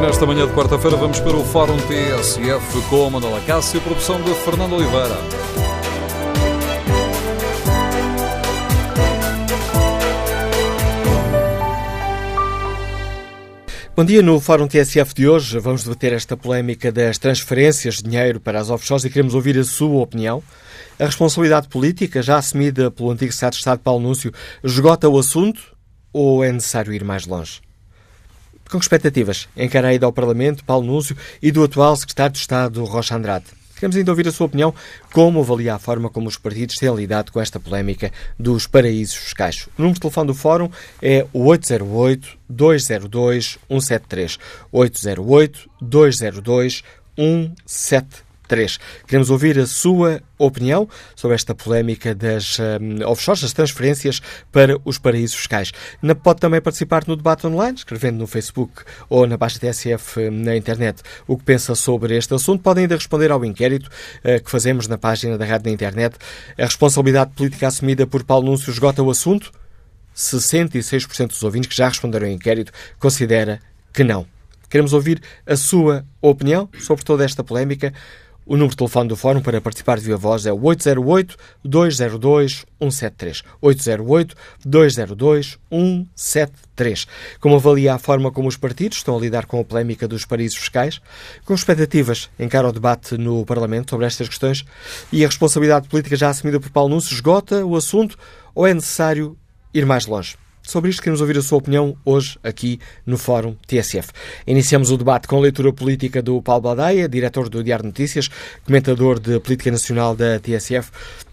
Nesta manhã de quarta-feira vamos para o Fórum TSF com Manuela Cássio, produção de Fernando Oliveira. Bom dia. No Fórum TSF de hoje vamos debater esta polémica das transferências de dinheiro para as offshores e queremos ouvir a sua opinião. A responsabilidade política, já assumida pelo antigo Secretário de Estado Paulo Núncio, esgota o assunto ou é necessário ir mais longe? Com que expectativas encara a ida ao Parlamento, Paulo Núncio, e do atual Secretário de Estado, Rocha Andrade? Queremos ainda ouvir a sua opinião, como avalia a forma como os partidos têm lidado com esta polémica dos paraísos fiscais. O número de telefone do Fórum é o 808-202-173. 808-202-173. 3. Queremos ouvir a sua opinião sobre esta polémica das um, offshores, das transferências para os paraísos fiscais. Pode também participar no debate online, escrevendo no Facebook ou na baixa TSF hum, na internet o que pensa sobre este assunto. Podem ainda responder ao inquérito uh, que fazemos na página da rádio na internet. A responsabilidade política assumida por Paulo Núncio esgota o assunto? 66% dos ouvintes que já responderam ao inquérito considera que não. Queremos ouvir a sua opinião sobre toda esta polémica. O número de telefone do Fórum para participar de viva voz é o 808-202-173. 808-202-173. Como avalia a forma como os partidos estão a lidar com a polémica dos paraísos fiscais? Com expectativas, encara o debate no Parlamento sobre estas questões e a responsabilidade política já assumida por Paulo Núncio esgota o assunto ou é necessário ir mais longe? Sobre isto queremos ouvir a sua opinião hoje aqui no Fórum TSF. Iniciamos o debate com a leitura política do Paulo Baldaia, diretor do Diário Notícias, comentador de política nacional da TSF.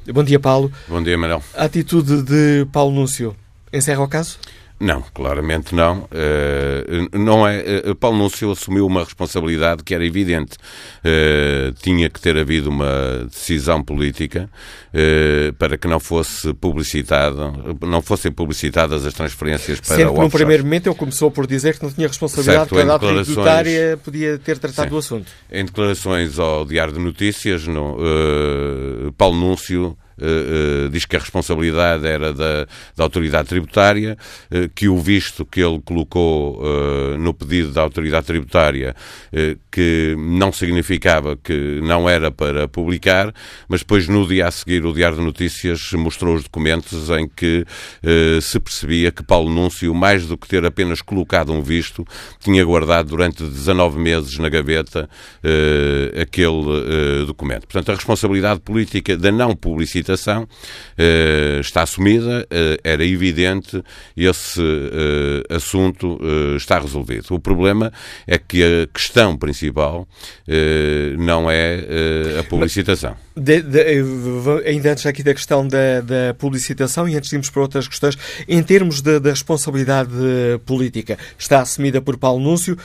Bom dia, Paulo. Bom dia, Manuel. A atitude de Paulo Núncio encerra o caso? Não, claramente não. Uh, não é, uh, Paulo Núncio assumiu uma responsabilidade que era evidente. Uh, tinha que ter havido uma decisão política para que não fosse publicitada, não fossem publicitadas as transferências para Sempre o no primeiro momento ele começou por dizer que não tinha responsabilidade, certo, que a data tributária podia ter tratado sim. do assunto. Em declarações ao Diário de Notícias, no, Paulo Núncio Uh, diz que a responsabilidade era da, da autoridade tributária, uh, que o visto que ele colocou no pedido da autoridade tributária, que não significava que não era para publicar, mas depois no dia a seguir o Diário de Notícias mostrou os documentos em que se percebia que Paulo Núncio, mais do que ter apenas colocado um visto, tinha guardado durante 19 meses na gaveta aquele documento. Portanto, a responsabilidade política da não publicidade licitação eh, está assumida, eh, era evidente, esse eh, assunto está resolvido. O problema é que a questão principal não é a publicitação. De, de, ainda antes aqui da questão da, da, publicitação e antes de irmos para outras questões, em termos da responsabilidade política, está assumida por Paulo Núncio.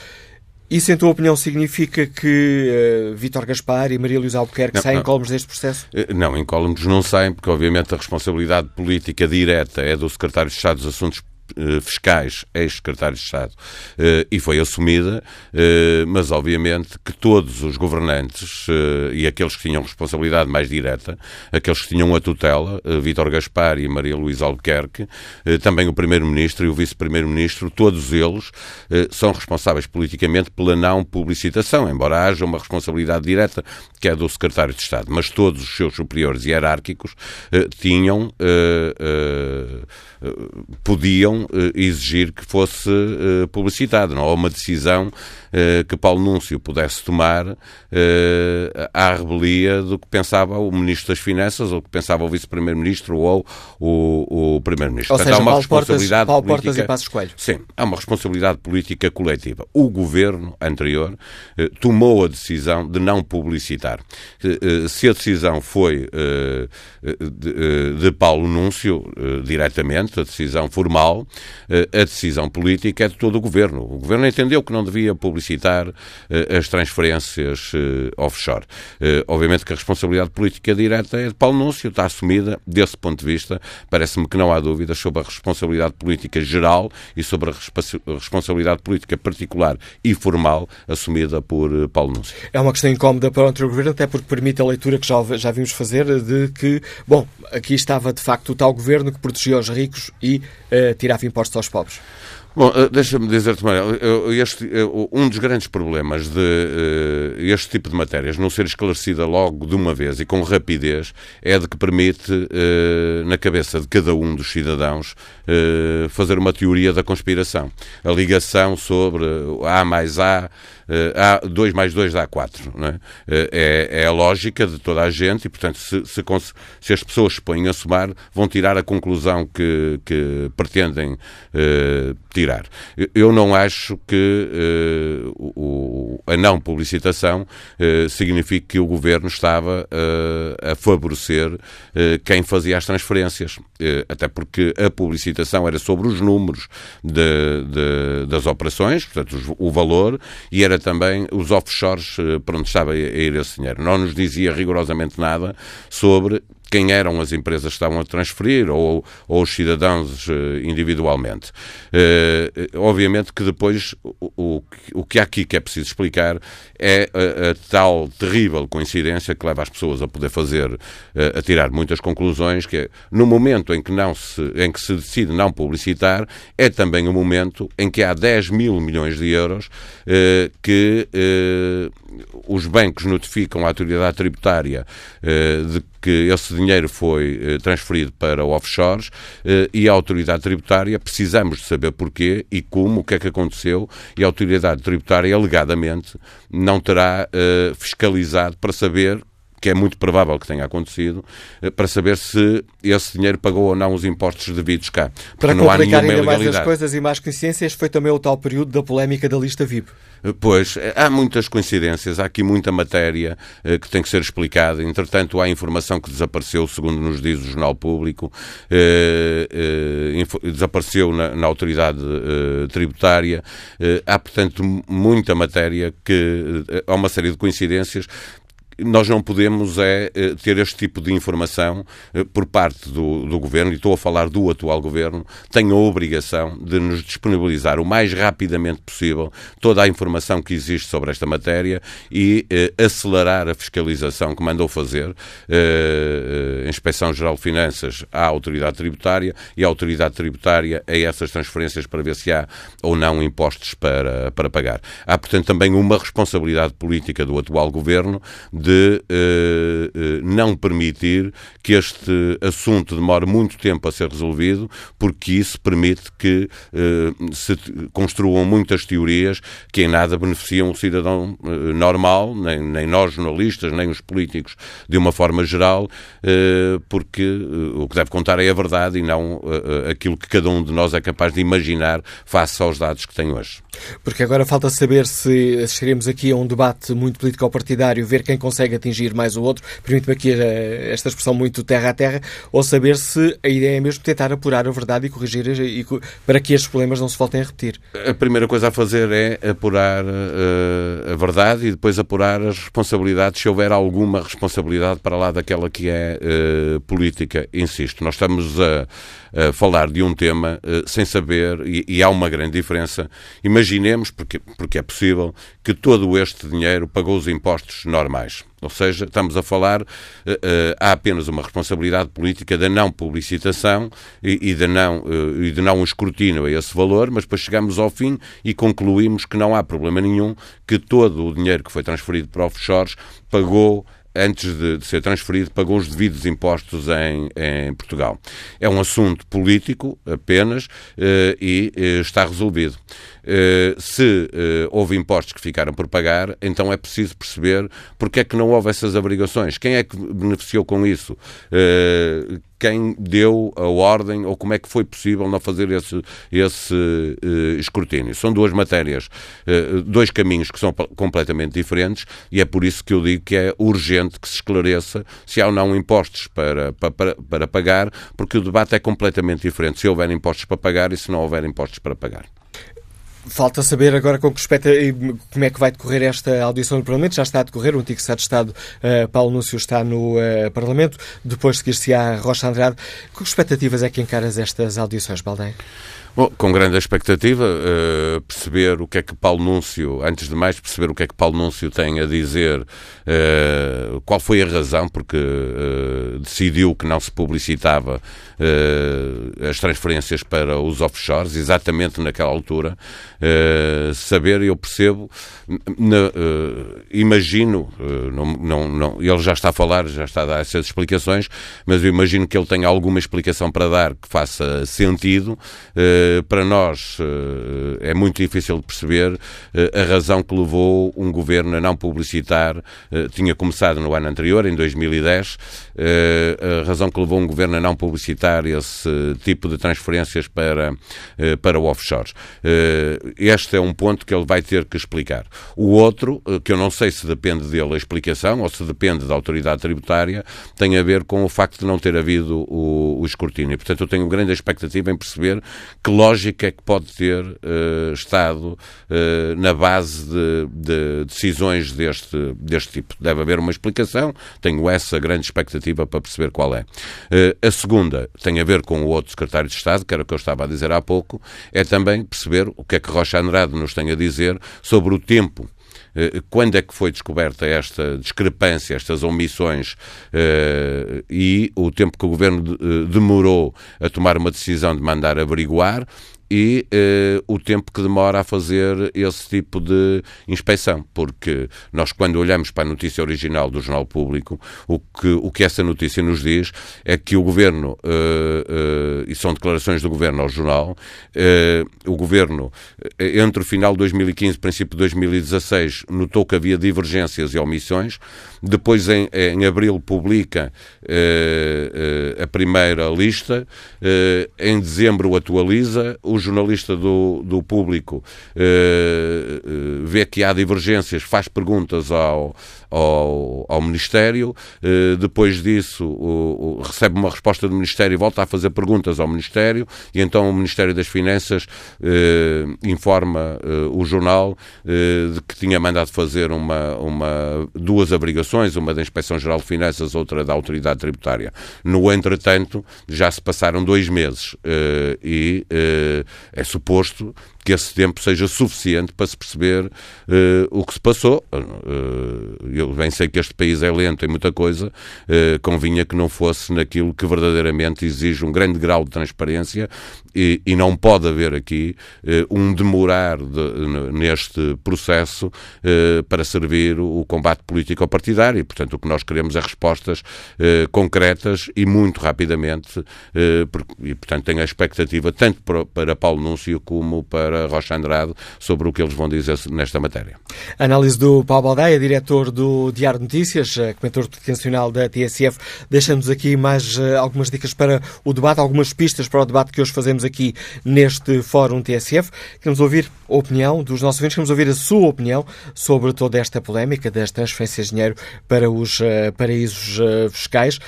Isso, em tua opinião, significa que uh, Vítor Gaspar e Maria Luísa Albuquerque não, saem não. incólumes deste processo? Eh, não, incólumes não saem, porque obviamente a responsabilidade política direta é do Secretário de Estado dos Assuntos fiscais, ex-secretário de Estado, eh, e foi assumida, eh, mas obviamente que todos os governantes e aqueles que tinham responsabilidade mais direta, aqueles que tinham a tutela, Vítor Gaspar e Maria Luísa Albuquerque, também o Primeiro-Ministro e o Vice-Primeiro-Ministro, todos eles são responsáveis politicamente pela não publicitação, embora haja uma responsabilidade direta que é do Secretário de Estado, mas todos os seus superiores hierárquicos tinham, podiam eh, exigir que fosse eh, publicitado, não? Ou uma decisão eh, que Paulo Núncio pudesse tomar à rebelia do que pensava o Ministro das Finanças, ou que pensava o Vice-Primeiro-Ministro ou o, o Primeiro-Ministro. Portanto, seja, há uma Paulo responsabilidade Portas, Paulo política, Portas e Passos Coelho. Sim, há uma responsabilidade política coletiva. O governo anterior tomou a decisão de não publicitar. se a decisão foi de, de Paulo Núncio, diretamente, a decisão formal, eh, a decisão política é de todo o governo. O governo entendeu que não devia publicitar eh, as transferências eh, offshore. Obviamente que a responsabilidade política direta é de Paulo Núncio, está assumida desse ponto de vista. Parece-me que não há dúvidas sobre a responsabilidade política geral e sobre a responsabilidade política particular e formal assumida por Paulo Núncio. É uma questão incómoda para o governo, até porque permite a leitura que já, já vimos fazer de que, bom, aqui estava de facto o tal governo que protegia os ricos e tirava impostos aos pobres. Bom, eh, deixa-me dizer-te, este, um dos grandes problemas de uh, este tipo de matérias não ser esclarecida logo de uma vez e com rapidez é de que permite, uh, na cabeça de cada um dos cidadãos, fazer uma teoria da conspiração. A ligação sobre A mais A, a 2 mais 2 dá 4. Não é? é? É, a lógica de toda a gente e, portanto, se, se, se, as pessoas se põem a somar, vão tirar a conclusão que, que pretendem tirar tirar. Eu não acho que uh, o, a não publicitação uh, signifique que o governo estava uh, a favorecer quem fazia as transferências, até porque a publicitação era sobre os números de, de, das operações, portanto, o valor, e era também os offshores para onde estava a ir esse dinheiro. Não nos dizia rigorosamente nada sobre quem eram as empresas que estavam a transferir ou, ou os cidadãos eh, individualmente. Uh, obviamente que depois o, o, que há aqui que é preciso explicar é a, a, tal terrível coincidência que leva as pessoas a poder fazer, a tirar muitas conclusões, que é, no momento em que, não se, em que se decide não publicitar, é também o momento em que há 10 mil milhões de euros que os bancos notificam à autoridade tributária de que esse dinheiro foi eh, transferido para offshores eh, e a autoridade tributária precisamos de saber porquê e como, o que é que aconteceu e a autoridade tributária alegadamente não terá eh, fiscalizado para saber que é muito provável que tenha acontecido, para saber se esse dinheiro pagou ou não os impostos devidos cá. Para não complicar ainda mais as coisas e mais coincidências, foi também o tal período da polémica da lista VIP. Pois, há muitas coincidências, há aqui muita matéria eh, que tem que ser explicada. Entretanto, há informação que desapareceu, segundo nos diz o Jornal Público, eh, eh, desapareceu na, na autoridade eh, tributária. Eh, há, portanto, muita matéria que eh, há uma série de coincidências nós não podemos é eh, ter este tipo de informação eh, por parte do, do Governo, e estou a falar do atual Governo, tem a obrigação de nos disponibilizar o mais rapidamente possível toda a informação que existe sobre esta matéria e eh, acelerar a fiscalização que mandou fazer eh, a Inspeção Geral de Finanças à Autoridade Tributária e a Autoridade Tributária a essas transferências para ver se há ou não impostos para, para pagar. Há, portanto, também uma responsabilidade política do atual Governo de uh, uh, não permitir que este assunto demore muito tempo a ser resolvido, porque isso permite que uh, se construam muitas teorias que em nada beneficiam o cidadão normal, nem, nem, nós jornalistas, nem os políticos de uma forma geral, porque o que deve contar é a verdade e não aquilo que cada um de nós é capaz de imaginar face aos dados que tem hoje. Porque agora falta saber se assistiremos aqui a um debate muito político-partidário, ver quem consegue atingir mais o outro, permite-me aqui eh, esta expressão muito terra a terra, ou saber se a ideia é mesmo tentar apurar a verdade e corrigir e, para que estes problemas não se voltem a repetir. A primeira coisa a fazer é apurar uh, a verdade e depois apurar as responsabilidades, se houver alguma responsabilidade para lá daquela que é uh, política. Insisto, nós estamos a, a falar de um tema uh, sem saber, e, e, há uma grande diferença. Imaginemos, porque, porque é possível, que todo este dinheiro pagou os impostos normais. Ou seja, estamos a falar, uh, há apenas uma responsabilidade política da não publicitação e, e, de não, e de não escrutínio a esse valor, mas depois chegamos ao fim e concluímos que não há problema nenhum, que todo o dinheiro que foi transferido para offshores pagou antes de, de, ser transferido, pagou os devidos impostos em, em Portugal. É um assunto político apenas uh, e uh, está resolvido. Uh, se houve impostos que ficaram por pagar, então é preciso perceber porque é que não houve essas abrigações. Quem é que beneficiou com isso? quem deu a ordem ou como é que foi possível não fazer esse, esse uh, escrutínio. São duas matérias, uh, dois caminhos que são completamente diferentes e é por isso que eu digo que é urgente que se esclareça se há ou não impostos para, para, para pagar, porque o debate é completamente diferente se houver impostos para pagar e se não houver impostos para pagar. Falta saber agora com que respeito como é que vai decorrer esta audição no Parlamento. Já está a decorrer, o antigo Secretário de Estado, uh, Paulo Núncio, está no uh, Parlamento. Depois seguir-se-á Rocha Andrade. Que expectativas é que encaras estas audições, Baldem? Bom, com grande expectativa, uh, perceber o que é que Paulo Núncio, antes de mais, perceber o que é que Paulo Núncio tem a dizer, uh, qual foi a razão porque uh, decidiu que não se publicitava as transferências para os offshores, exatamente naquela altura. saber, eu percebo, na, imagino, não, não, não, ele já está a falar, já está a dar essas explicações, mas eu imagino que ele tenha alguma explicação para dar que faça sentido. Eh, para nós eh, é muito difícil de perceber eh, a razão que levou um governo a não publicitar, tinha começado no ano anterior, em 2010, a razão que levou um governo a não publicitar esse tipo de transferências para, para o offshore. Este é um ponto que ele vai ter que explicar. O outro, que eu não sei se depende dele a explicação ou se depende da autoridade tributária, tem a ver com o facto de não ter havido o, o escrutínio. Portanto, eu tenho grande expectativa em perceber que lógica é que pode ter uh, estado uh, na base de, de, decisões deste, deste tipo. Deve haver uma explicação, tenho essa grande expectativa para perceber qual é. Uh, a segunda tem a ver com o outro secretário de Estado, que era o que eu estava a dizer há pouco, é também perceber o que é que Rocha Andrade nos tem a dizer sobre o tempo quando é que foi descoberta esta discrepância, estas omissões e o tempo que o governo demorou a tomar uma decisão de mandar averiguar e eh, o tempo que demora a fazer esse tipo de inspeção, porque nós quando olhamos para a notícia original do Jornal Público, o que, o que essa notícia nos diz é que o Governo, eh, eh, e são declarações do Governo ao Jornal, o Governo, entre o final de 2015 e princípio de 2016, notou que havia divergências e omissões, depois em, em abril publica a primeira lista, em dezembro atualiza, os jornalista do, do público eh, eh, vê que há divergências, faz perguntas ao, ao, ao Ministério, eh, depois disso o, o, recebe uma resposta do Ministério e volta a fazer perguntas ao Ministério, e então o Ministério das Finanças eh, informa eh, o jornal eh, de que tinha mandado fazer uma, uma, duas abrigações, uma da Inspeção Geral de Finanças, outra da Autoridade Tributária. No entretanto, já se passaram dois meses eh, e eh, é suposto que esse tempo seja suficiente para se perceber uh, o que se passou. Uh, eu bem sei que este país é lento em muita coisa, uh, convinha que não fosse naquilo que verdadeiramente exige um grande grau de transparência e, e não pode haver aqui um demorar de, neste processo para servir o combate político partidário. E, portanto, o que nós queremos é respostas concretas e muito rapidamente, e, portanto, tenho a expectativa tanto para, para Paulo Núncio como para Rocha Andrade sobre o que eles vão dizer nesta matéria. Análise do Paulo Baldeia, diretor do Diário de Notícias, eh, comentador potencial da TSF. Deixamos aqui mais uh, algumas dicas para o debate, algumas pistas para o debate que hoje fazemos aqui neste Fórum TSF. Queremos ouvir a opinião dos nossos ouvintes, queremos ouvir a sua opinião sobre toda esta polémica das transferências de dinheiro para os uh, paraísos fiscais.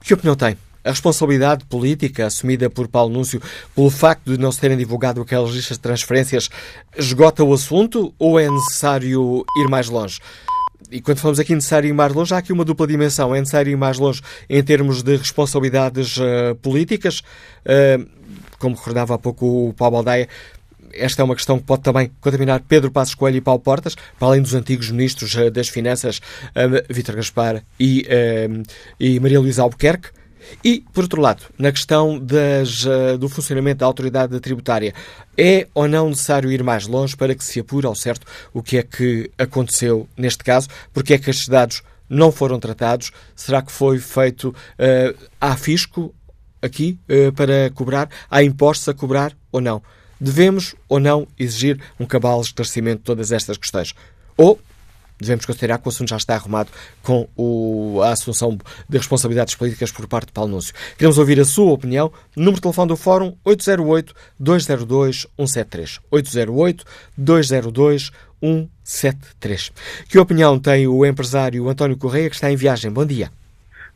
Que opinião tem? A responsabilidade política assumida por Paulo Núncio pelo facto de não se terem divulgado aquelas listas de transferências esgota o assunto ou é necessário ir mais longe? E quando falamos aqui necessário ir mais longe, há aqui uma dupla dimensão. É necessário ir mais longe em termos de responsabilidades uh, políticas. Uh, como recordava há pouco o Paulo Baldaia, esta é uma questão que pode também contaminar Pedro Passos Coelho e Paulo Portas, para além dos antigos ministros uh, das Finanças, Vítor Gaspar e, e Maria Luísa Albuquerque. E, por outro lado, na questão das, uh, do funcionamento da autoridade tributária, é ou não necessário ir mais longe para que se apure ao certo o que é que aconteceu neste caso? Porque é que estes dados não foram tratados? Será que foi feito uh, há fisco aqui uh, para cobrar? Há impostos a cobrar ou não? Devemos ou não exigir um cabal esclarecimento de todas estas questões? Ou devemos considerar que o assunto já está arrumado com o, a assunção de responsabilidades políticas por parte de Paulo Núncio. Queremos ouvir a sua opinião. Número de telefone do Fórum 808-202-173. 808-202-173. Que opinião tem o empresário António Correia, que está em viagem? Bom dia.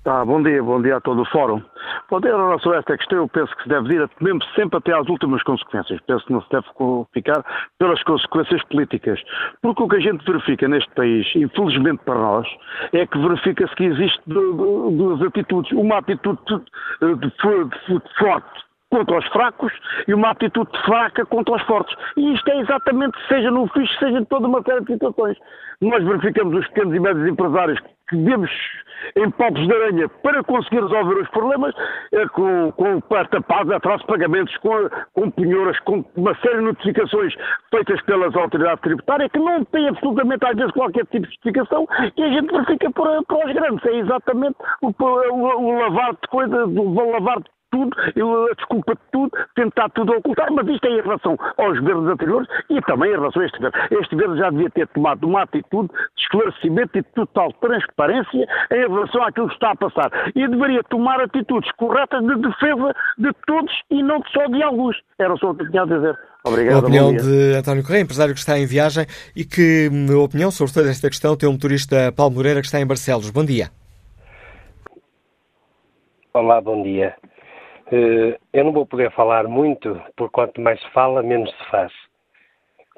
Tá, bom dia, bom dia a todo o Fórum. Bom, em relação a esta questão, eu penso que se deve ir mesmo sempre até às últimas consequências. Penso que não se deve ficar pelas consequências políticas. Porque o que a gente verifica neste país, infelizmente para nós, é que verifica-se que existe duas atitudes. Uma atitude de, de, de, forte contra os fracos e uma atitude fraca contra os fortes. E isto é exatamente, seja no fixe, seja em toda uma série de situações. Nós verificamos os pequenos e médios empresários que vemos em palpos de aranha para conseguir resolver os problemas, é, com, com tapados, atrasos de pagamentos, com, com penhoras, com uma série de notificações feitas pelas autoridades tributárias que não têm absolutamente às vezes qualquer tipo de justificação e a gente verifica para, para os grandes. É exatamente o, o, o lavar de coisas, o lavar de tudo, desculpa de tudo, tentar tudo ocultar, mas isto é em relação aos governos anteriores e também em relação a este governo. Este governo já devia ter tomado uma atitude de esclarecimento e de total transparência em relação àquilo que está a passar. E deveria tomar atitudes corretas de defesa de todos e não só de alguns. Era só o que tinha a dizer. Obrigado. A opinião de António Correia, empresário que está em viagem e que, na opinião sobre toda esta questão, tem um motorista Paulo Moreira que está em Barcelos. Bom dia. Olá, bom dia. Eh, eu não vou poder falar muito, porque quanto mais se fala, menos se faz.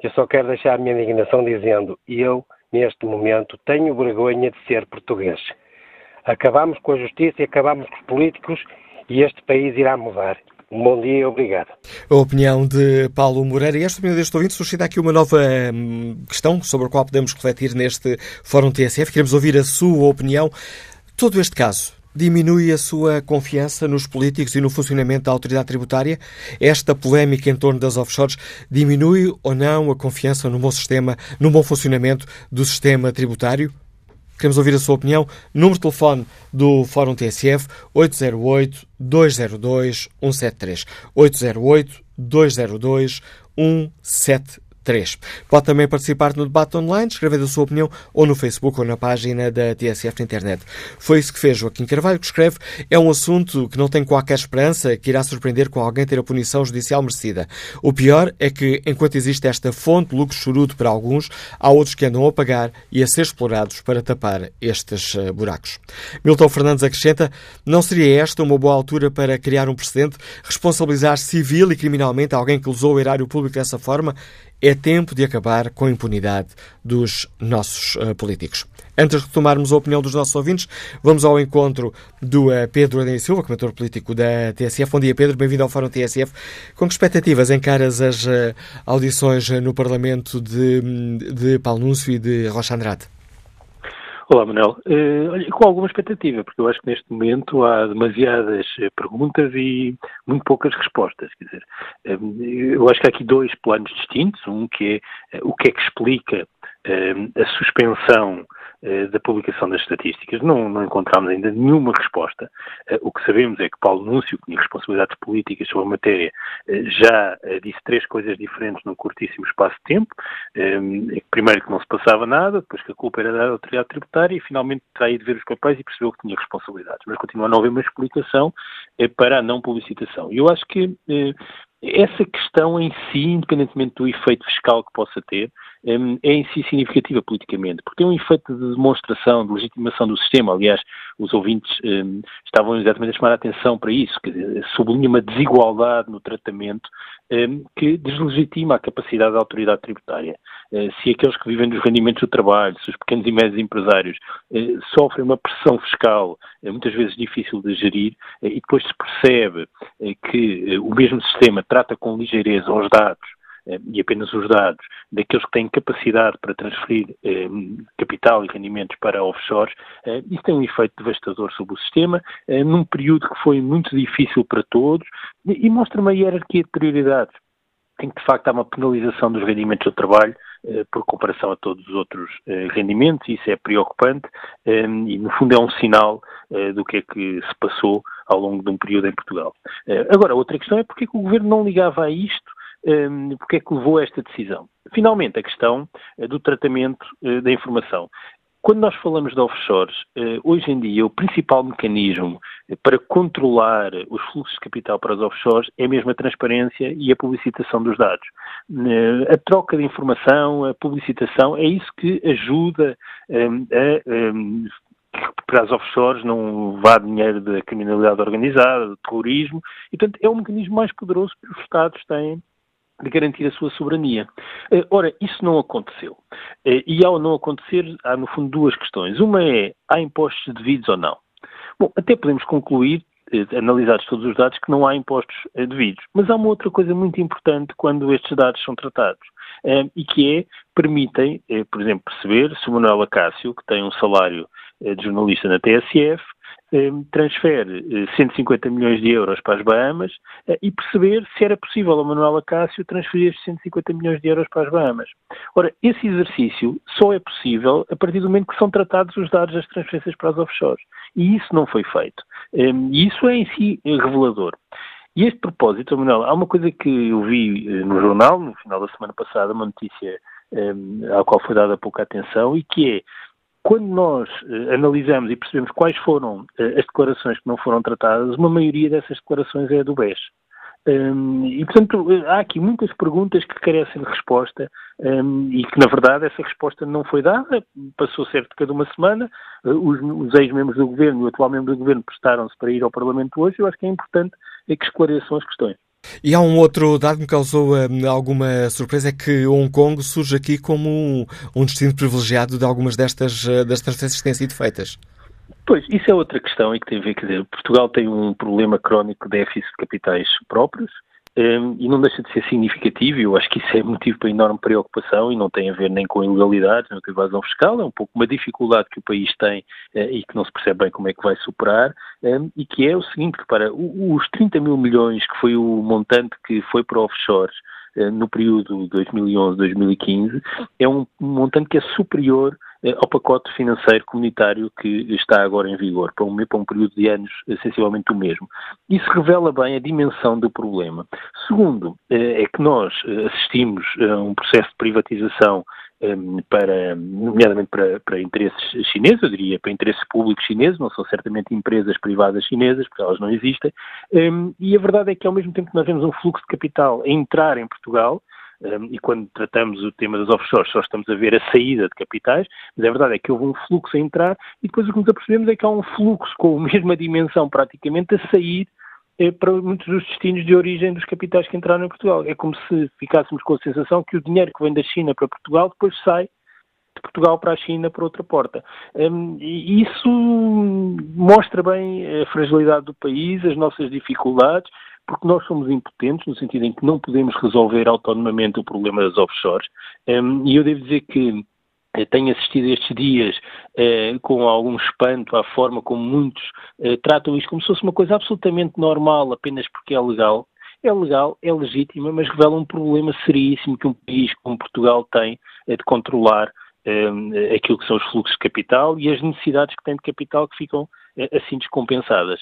Eu só quero deixar a minha indignação dizendo: eu, neste momento, tenho vergonha de ser português. Acabamos com a justiça e acabamos com os políticos e este país irá mudar. Um bom dia e obrigado. A opinião de Paulo Moreira e esta opinião deste ouvinte suscita aqui uma nova hum, questão sobre a qual podemos refletir neste Fórum TSF. Queremos ouvir a sua opinião. Todo este caso diminui a sua confiança nos políticos e no funcionamento da autoridade tributária? Esta polémica em torno das offshores diminui ou não a confiança no bom sistema, no bom funcionamento do sistema tributário? Queremos ouvir a sua opinião. Número de telefone do Fórum TSF 808-202-173. 808-202-173. 3. Pode também participar no debate online, escrevendo a sua opinião ou no Facebook ou na página da TSF na internet. Foi isso que fez Joaquim Carvalho, que escreve: é um assunto que não tem qualquer esperança que irá surpreender com alguém ter a punição judicial merecida. O pior é que, enquanto existe esta fonte de lucro chorudo para alguns, há outros que andam a pagar e a ser explorados para tapar estes eh, buracos. Milton Fernandes acrescenta: não seria esta uma boa altura para criar um precedente, responsabilizar civil e criminalmente alguém que usou o erário público dessa forma? É tempo de acabar com a impunidade dos nossos uh, políticos. Antes de retomarmos a opinião dos nossos ouvintes, vamos ao encontro do uh, Pedro Adem Silva, comentador político da TSF. Bom dia, Pedro. Bem-vindo ao Fórum TSF. Com que expectativas encaras as uh, audições no Parlamento de, de Paulo Núncio e de Rocha Andrade? Olá, Manuel. Uh, com alguma expectativa, porque eu acho que neste momento há demasiadas eh, perguntas e muito poucas respostas. Quer dizer, uh, eu acho que há aqui dois planos distintos. Um que é uh, o que é que explica a suspensão eh, da publicação das estatísticas. Não, não encontramos ainda nenhuma resposta. Eh, o que sabemos é que Paulo Núncio, que tinha responsabilidades políticas sobre a matéria, eh, já disse três coisas diferentes num curtíssimo espaço de tempo. Primeiro que não se passava nada, depois que a culpa era da autoridade tributária e finalmente terá ido ver os papéis e percebeu que tinha responsabilidades. Mas continua a não haver uma explicação para a não publicitação. E eu acho que essa questão em si, independentemente do efeito fiscal que possa ter, é em si significativa politicamente, porque tem um efeito de demonstração, de legitimação do sistema. Aliás, os ouvintes um, estavam exatamente a chamar a atenção para isso, dizer, sublinha uma desigualdade no tratamento um, que deslegitima a capacidade da autoridade tributária. Uh, se aqueles que vivem dos rendimentos do trabalho, se os pequenos e médios empresários uh, sofrem uma pressão fiscal uh, muitas vezes difícil de gerir e depois se percebe que o mesmo sistema trata com ligeireza os dados e apenas os dados daqueles que têm capacidade para transferir eh, capital e rendimentos para offshores, eh, isso tem um efeito devastador sobre o sistema, eh, num período que foi muito difícil para todos e, mostra uma hierarquia de prioridades em que de facto há uma penalização dos rendimentos do trabalho eh, por comparação a todos os outros eh, rendimentos, e isso é preocupante e no fundo é um sinal do que é que se passou ao longo de um período em Portugal. Agora, outra questão é porque é que o Governo não ligava a isto um, porque é que levou a esta decisão. Finalmente, a questão uh, do tratamento uh, da informação. Quando nós falamos de offshores, uh, hoje em dia o principal mecanismo para controlar os fluxos de capital para os offshores é mesmo a transparência e a publicitação dos dados. A troca de informação, a publicitação, é isso que ajuda a para as offshores não vá dinheiro da criminalidade organizada, do terrorismo, e portanto é o mecanismo mais poderoso que os Estados têm de garantir a sua soberania. Eh, ora, isso não aconteceu. Eh, e ao não acontecer, há no fundo duas questões. Uma é, há impostos devidos ou não? Bom, até podemos concluir analisados todos os dados, que não há impostos devidos. Mas há uma outra coisa muito importante quando estes dados são tratados, e que é, permitem, por exemplo, perceber se o Manuel Acácio, que tem um salário de jornalista na TSF, transfere 150 eh, milhões de euros para as Bahamas eh, e perceber se era possível ao Manuel Acácio transferir estes 150 milhões de euros para as Bahamas. Ora, esse exercício só é possível a partir do momento que são tratados os dados das transferências para as offshores. E isso não foi feito. E isso é em si revelador. E este propósito, Manuel, há uma coisa que eu vi eh, no jornal, no final da semana passada, uma notícia à qual foi dada pouca atenção, e que é quando nós uh, analisamos e percebemos quais foram uh, as declarações que não foram tratadas, uma maioria dessas declarações é do BES. Um, e, portanto, eh, há aqui muitas perguntas que carecem de resposta um, e que, na verdade, essa resposta não foi dada. Passou cerca de uma semana, os, os ex-membros do governo e o atual membro do governo prestaram-se para ir ao Parlamento hoje. Eu acho que é importante é que esclareçam as questões. E há um outro dado que me causou um, alguma surpresa, é que Hong Kong surge aqui como um, destino privilegiado de algumas destas uh, das transferências que têm sido feitas. Pois, isso é outra questão e que tem a ver, quer dizer, Portugal tem um problema crónico de déficit de capitais próprios, um, e não deixa de ser significativo, eu acho que isso é motivo para enorme preocupação e não tem a ver nem com ilegalidades, nem com evasão fiscal, é um pouco uma dificuldade que o país tem uh, e que não se percebe bem como é que vai superar, um, e que é o seguinte, para os 30 mil milhões que foi o montante que foi para offshores uh, no período 2011-2015, é um montante que é superior eh, ao pacote financeiro comunitário que está agora em vigor, para um, para um período de anos essencialmente o mesmo. Isso revela bem a dimensão do problema. Segundo, eh, é que nós eh, assistimos a um processo de privatização para, nomeadamente para, para, interesses chineses, eu diria para interesses públicos chineses, não são certamente empresas privadas chinesas, porque elas não existem, e a verdade é que ao mesmo tempo que nós vemos um fluxo de capital a entrar em Portugal, e quando tratamos o tema das offshores só estamos a ver a saída de capitais, mas a verdade é que houve um fluxo a entrar e depois o que nos apercebemos é que há um fluxo com a mesma dimensão praticamente a sair eh, para muitos dos destinos de origem dos capitais que entraram em Portugal. É como se ficássemos com a sensação que o dinheiro que vem da China para Portugal depois sai de Portugal para a China por outra porta. E isso mostra bem a fragilidade do país, as nossas dificuldades, porque nós somos impotentes, no sentido em que não podemos resolver autonomamente o problema das offshores. Um, e eu devo dizer que eh, tenho assistido estes dias eh, com algum espanto à forma como muitos eh, tratam isto como se fosse uma coisa absolutamente normal, apenas porque é legal. É legal, é legítima, mas revela um problema seríssimo que um país como Portugal tem de controlar aquilo que são os fluxos de capital e as necessidades que tem de capital que ficam assim descompensadas.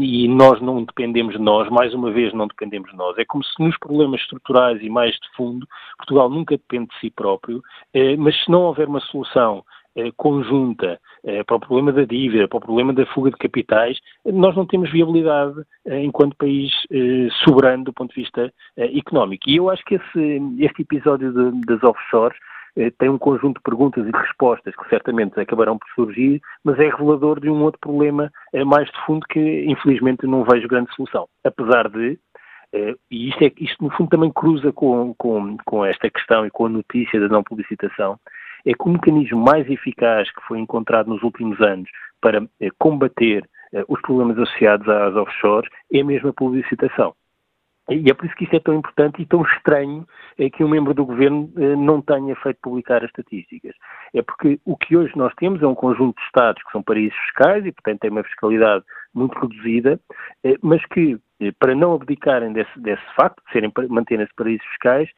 E nós não dependemos de nós, mais uma vez não dependemos de nós. É como se nos problemas estruturais e mais de fundo, Portugal nunca depende de si próprio, eh, mas se não houver uma solução eh, conjunta para o problema da dívida, para o problema da fuga de capitais, nós não temos viabilidade enquanto país soberano do ponto de vista económico. E eu acho que esse, este episódio de, das offshores eh, tem um conjunto de perguntas e respostas que certamente acabarão por surgir, mas é revelador de um outro problema eh, mais de fundo que infelizmente não vejo grande solução. Apesar de, eh, e isto, é, isto no fundo também cruza com, com, com esta questão e com a notícia da não publicitação, é que o mecanismo mais eficaz que foi encontrado nos últimos anos para combater os problemas associados às offshores é mesmo a publicitação. E é por isso que isto é tão importante e tão estranho é que um membro do governo eh, não tenha feito publicar as estatísticas. É porque o que hoje nós temos é um conjunto de Estados que são paraísos fiscais e, portanto, têm uma fiscalidade muito reduzida, eh, mas que, eh, para não abdicarem desse, desse facto, de serem, manterem-se paraísos fiscais,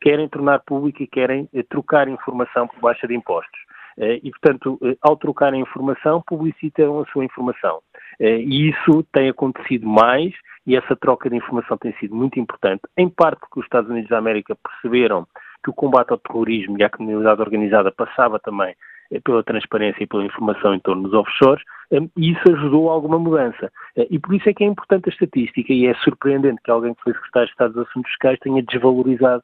querem tornar público e querem trocar informação por baixa de impostos. E, portanto, ao trocar a informação, publicitam a sua informação. E isso tem acontecido mais e essa troca de informação tem sido muito importante, em parte porque os Estados Unidos da América perceberam que o combate ao terrorismo e à criminalidade organizada passava também eh, pela transparência e pela informação em torno dos offshores, eh, e isso ajudou a alguma mudança. Eh, e por isso é que é importante a estatística, e é surpreendente que alguém que foi secretário de Estado dos Assuntos Fiscais tenha desvalorizado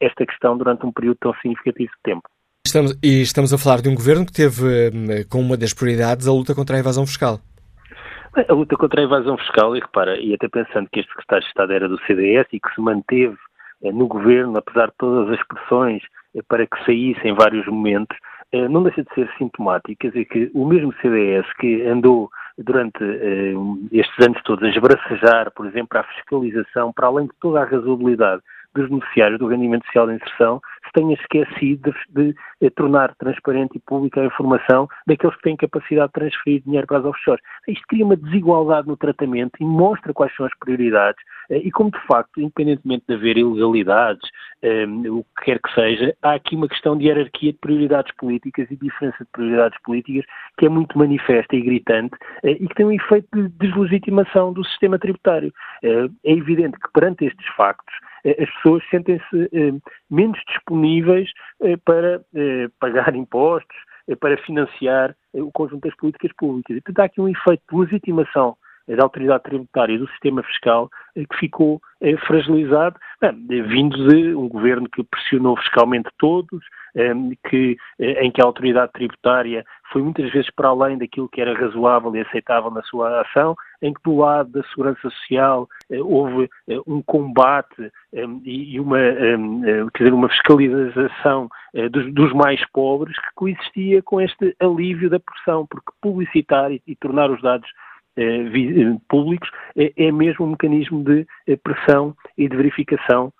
esta questão durante um período tão significativo de tempo. Estamos, e estamos a falar de um governo que teve como uma das prioridades a luta contra a evasão fiscal. A luta contra a evasão fiscal, e repara, e até pensando que este secretário de Estado era do CDS e que se manteve eh, no governo, apesar de todas as pressões eh, para que saísse em vários momentos, eh, não deixa de ser sintomático, quer dizer, que o mesmo CDS que andou durante estes anos todos a esbracejar, por exemplo, a fiscalização, para além de toda a razoabilidade dos beneficiários do rendimento social de inserção, se tenha esquecido de, de, de, tornar transparente e pública a informação daqueles que têm capacidade de transferir dinheiro para as offshores. Isto cria uma desigualdade no tratamento e mostra quais são as prioridades eh, e como, de facto, independentemente de haver ilegalidades, um, eh, o que quer que seja, há aqui uma questão de hierarquia de prioridades políticas e diferença de prioridades políticas que é muito manifesta e gritante e que tem um efeito de deslegitimação do sistema tributário. É evidente que, perante estes factos, as pessoas sentem-se menos disponíveis para pagar impostos, para financiar o conjunto das políticas públicas. Portanto, há aqui um efeito de legitimação da autoridade tributária e do sistema fiscal eh, que ficou eh, fragilizado, vindo de um governo que pressionou fiscalmente todos, eh, que, em que a autoridade tributária foi muitas vezes para além daquilo que era razoável e aceitável na sua ação, em que do lado da segurança social houve um combate e uma, quer dizer, uma fiscalização dos, mais pobres que coexistia com este alívio da pressão, porque publicitar e, tornar os dados eh, eh, públicos, é, mesmo um mecanismo de eh, pressão e de verificação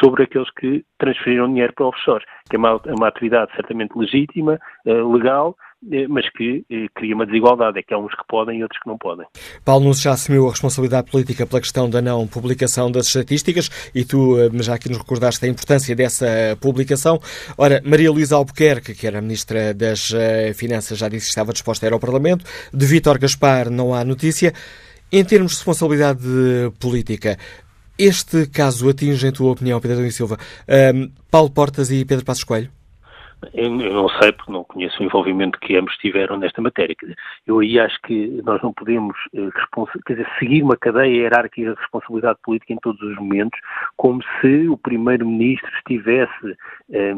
sobre aqueles que transferiram dinheiro para offshore, que é uma, é uma atividade certamente legítima, legal, eh, mas que eh, cria uma desigualdade, é que há uns que podem e outros que não podem. Paulo Nunes já assumiu a responsabilidade política pela questão da não publicação das estatísticas e tu eh, já aqui nos recordaste a importância dessa publicação. Ora, Maria Luísa Albuquerque, que era Ministra das Finanças, já disse que estava disposta a ir ao Parlamento. De Vítor Gaspar não há notícia. Em termos de responsabilidade política, este caso atinge, em tua opinião, Pedro Silva, Paulo Portas e Pedro Passos Coelho? Eu, não sei, porque não conheço o envolvimento que ambos tiveram nesta matéria. Eu aí acho que nós não podemos eh, quer dizer, seguir uma cadeia hierárquica de responsabilidade política em todos os momentos, como se o Primeiro-Ministro estivesse, eh,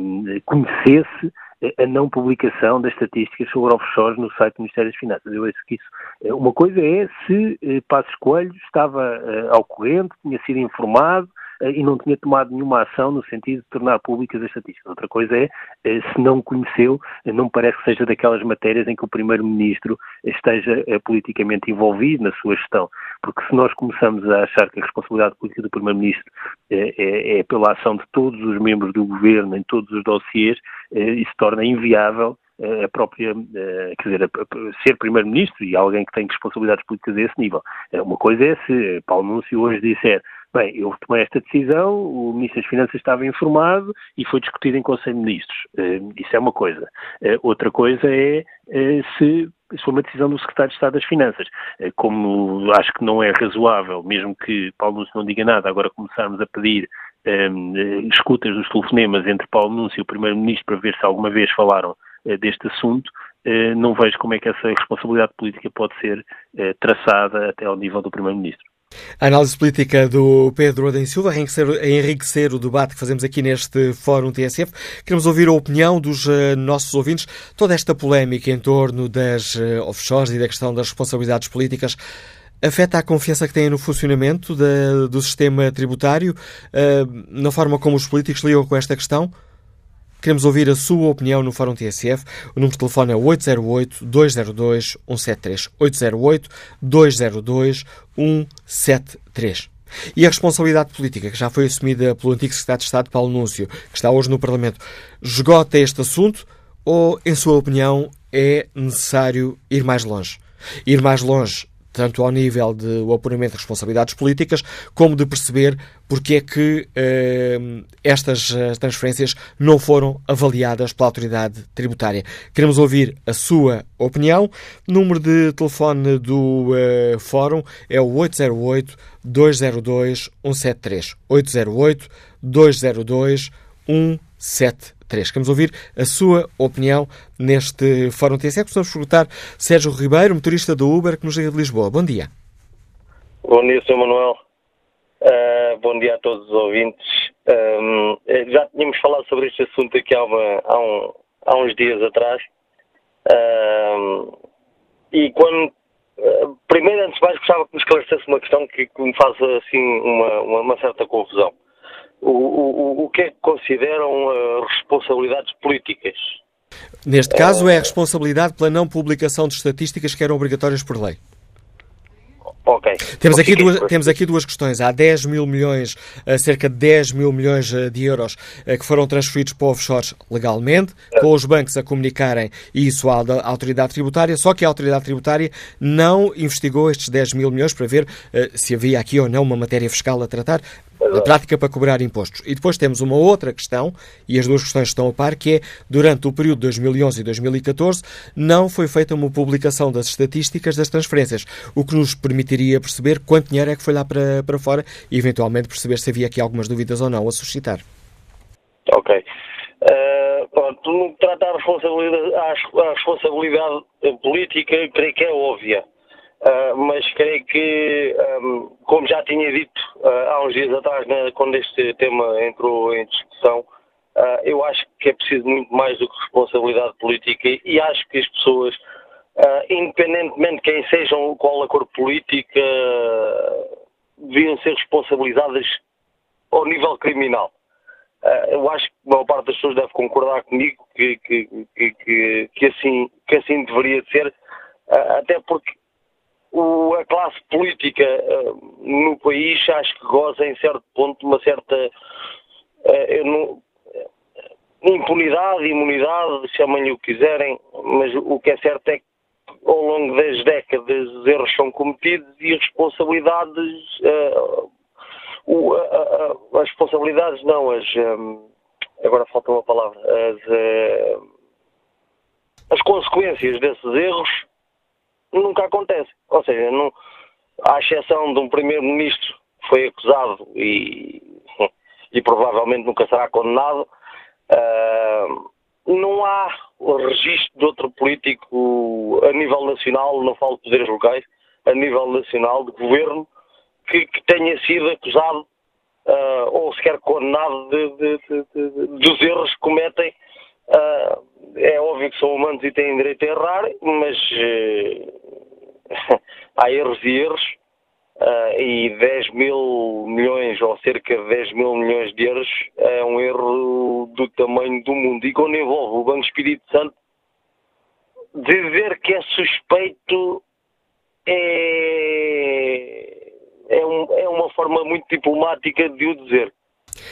conhecesse a não publicação das estatísticas sobre offshores no site do Ministério das Finanças. Eu acho que isso. Eh, uma coisa é se eh, Passos Coelho estava eh, ao corrente, tinha sido informado, e não tinha tomado nenhuma ação no sentido de tornar públicas as estatísticas. Outra coisa é, eh, se não conheceu, eh, não parece que seja daquelas matérias em que o Primeiro-Ministro esteja politicamente envolvido na sua gestão. Porque se nós começamos a achar que a responsabilidade política do Primeiro-Ministro é, é pela ação de todos os membros do Governo em todos os dossiers, isso torna inviável a própria, quer dizer, ser Primeiro-Ministro e alguém que tem responsabilidades políticas a esse nível. Uma coisa é se Paulo Núncio hoje disser Bem, eu tomei esta decisão, o Ministro das Finanças estava informado e foi discutido em Conselho de Ministros. Uh, isso é uma coisa. Uh, outra coisa é uh, se, se foi uma decisão do Secretário de Estado das Finanças. como acho que não é razoável, mesmo que Paulo Núncio não diga nada, agora começarmos a pedir um, escutas dos telefonemas entre Paulo Núncio e o Primeiro-Ministro para ver se alguma vez falaram deste assunto, não vejo como é que essa responsabilidade política pode ser traçada até ao nível do Primeiro-Ministro. A análise política do Pedro Adem Silva a enriquecer, a enriquecer, o debate que fazemos aqui neste Fórum TSF. Queremos ouvir a opinião dos uh, nossos ouvintes. Toda esta polémica em torno das uh, offshores e da questão das responsabilidades políticas afeta a confiança que têm no funcionamento do sistema tributário, uh, na forma como os políticos lidam com esta questão? Queremos ouvir a sua opinião no Fórum TSF. O número de telefone é 808-202-173. 808-202-173. E a responsabilidade política, que já foi assumida pelo antigo secretário de Estado, Paulo Núncio, que está hoje no Parlamento, esgota este assunto ou, em sua opinião, é necessário ir mais longe? Ir mais longe tanto ao nível do apuramento de responsabilidades políticas, como de perceber porque é que eh, estas eh, transferências não foram avaliadas pela autoridade tributária. Queremos ouvir a sua opinião. Número de telefone do eh, Fórum é o 808 202 173. 808 202 173. 3. Queremos ouvir a sua opinião neste Fórum TSE. Precisamos perguntar Sérgio Ribeiro, motorista do Uber, que nos liga de Lisboa. Bom dia. Bom dia, Sr. Manuel. Uh, bom dia a todos os ouvintes. Já tínhamos falado sobre este assunto aqui há, uma, há, um, há uns dias atrás. e quando. Uh, primeiro, antes de mais, gostava que me esclarecesse uma questão que, que me faz assim uma, uma certa confusão o, o, o que é que consideram uh, responsabilidades políticas? Neste caso, é a responsabilidade pela não publicação de estatísticas que eram obrigatórias por lei. Ok. Temos aqui, duas, temos aqui duas questões. Há 10 mil milhões, eh, cerca de 10 mil milhões eh, de euros eh, que foram transferidos para offshores legalmente, com os bancos a comunicarem isso à autoridade tributária, só que a autoridade tributária não investigou estes 10 mil milhões para ver se havia aqui ou não uma matéria fiscal a tratar na prática para cobrar impostos. E depois temos uma outra questão, e as duas questões estão a par, que é, durante o período de 2011 e 2014, não foi feita uma publicação das estatísticas das transferências, o que nos permitiria perceber quanto dinheiro é que foi lá para, para fora e, eventualmente, perceber se havia aqui algumas dúvidas ou não a suscitar. Ok. Uh, pronto, no que trata a responsabilidade, a responsabilidade política, creio que é óbvia. Uh, mas creio que, um, como já tinha dito uh, há uns dias atrás, né, quando este tema entrou em discussão, uh, eu acho que é preciso muito mais do que responsabilidade política e acho que as pessoas, independentemente de quem sejam, qual a cor política, deviam ser responsabilizadas ao nível criminal. eu acho que a maior parte das pessoas deve concordar comigo que, que, que, que, assim, que assim deveria ser, até porque o, a classe política uh, no país acho que goza em certo ponto de uma certa uh, não, impunidade, imunidade, chamem-lhe o que quiserem, mas o que é certo é que ao longo das décadas os erros são cometidos e as responsabilidades uh, as responsabilidades não, as agora falta uma palavra, as, as consequências desses erros nunca acontece. Ou seja, não, à exceção de um primeiro-ministro que foi acusado e, e provavelmente nunca será condenado, uh, não há registro de outro político a nível nacional, não falo de poderes locais, a nível nacional, de governo, que, que tenha sido acusado uh, ou sequer condenado de, de, de, dos erros que cometem. Uh, é óbvio que são humanos e têm direito a errar, mas há erros e erros, uh, e 10 mil milhões ou cerca de 10 mil milhões de euros é um erro do tamanho do mundo. E quando envolve o Banco Espírito Santo, dizer que é suspeito é, é, um, é uma forma muito diplomática de o dizer.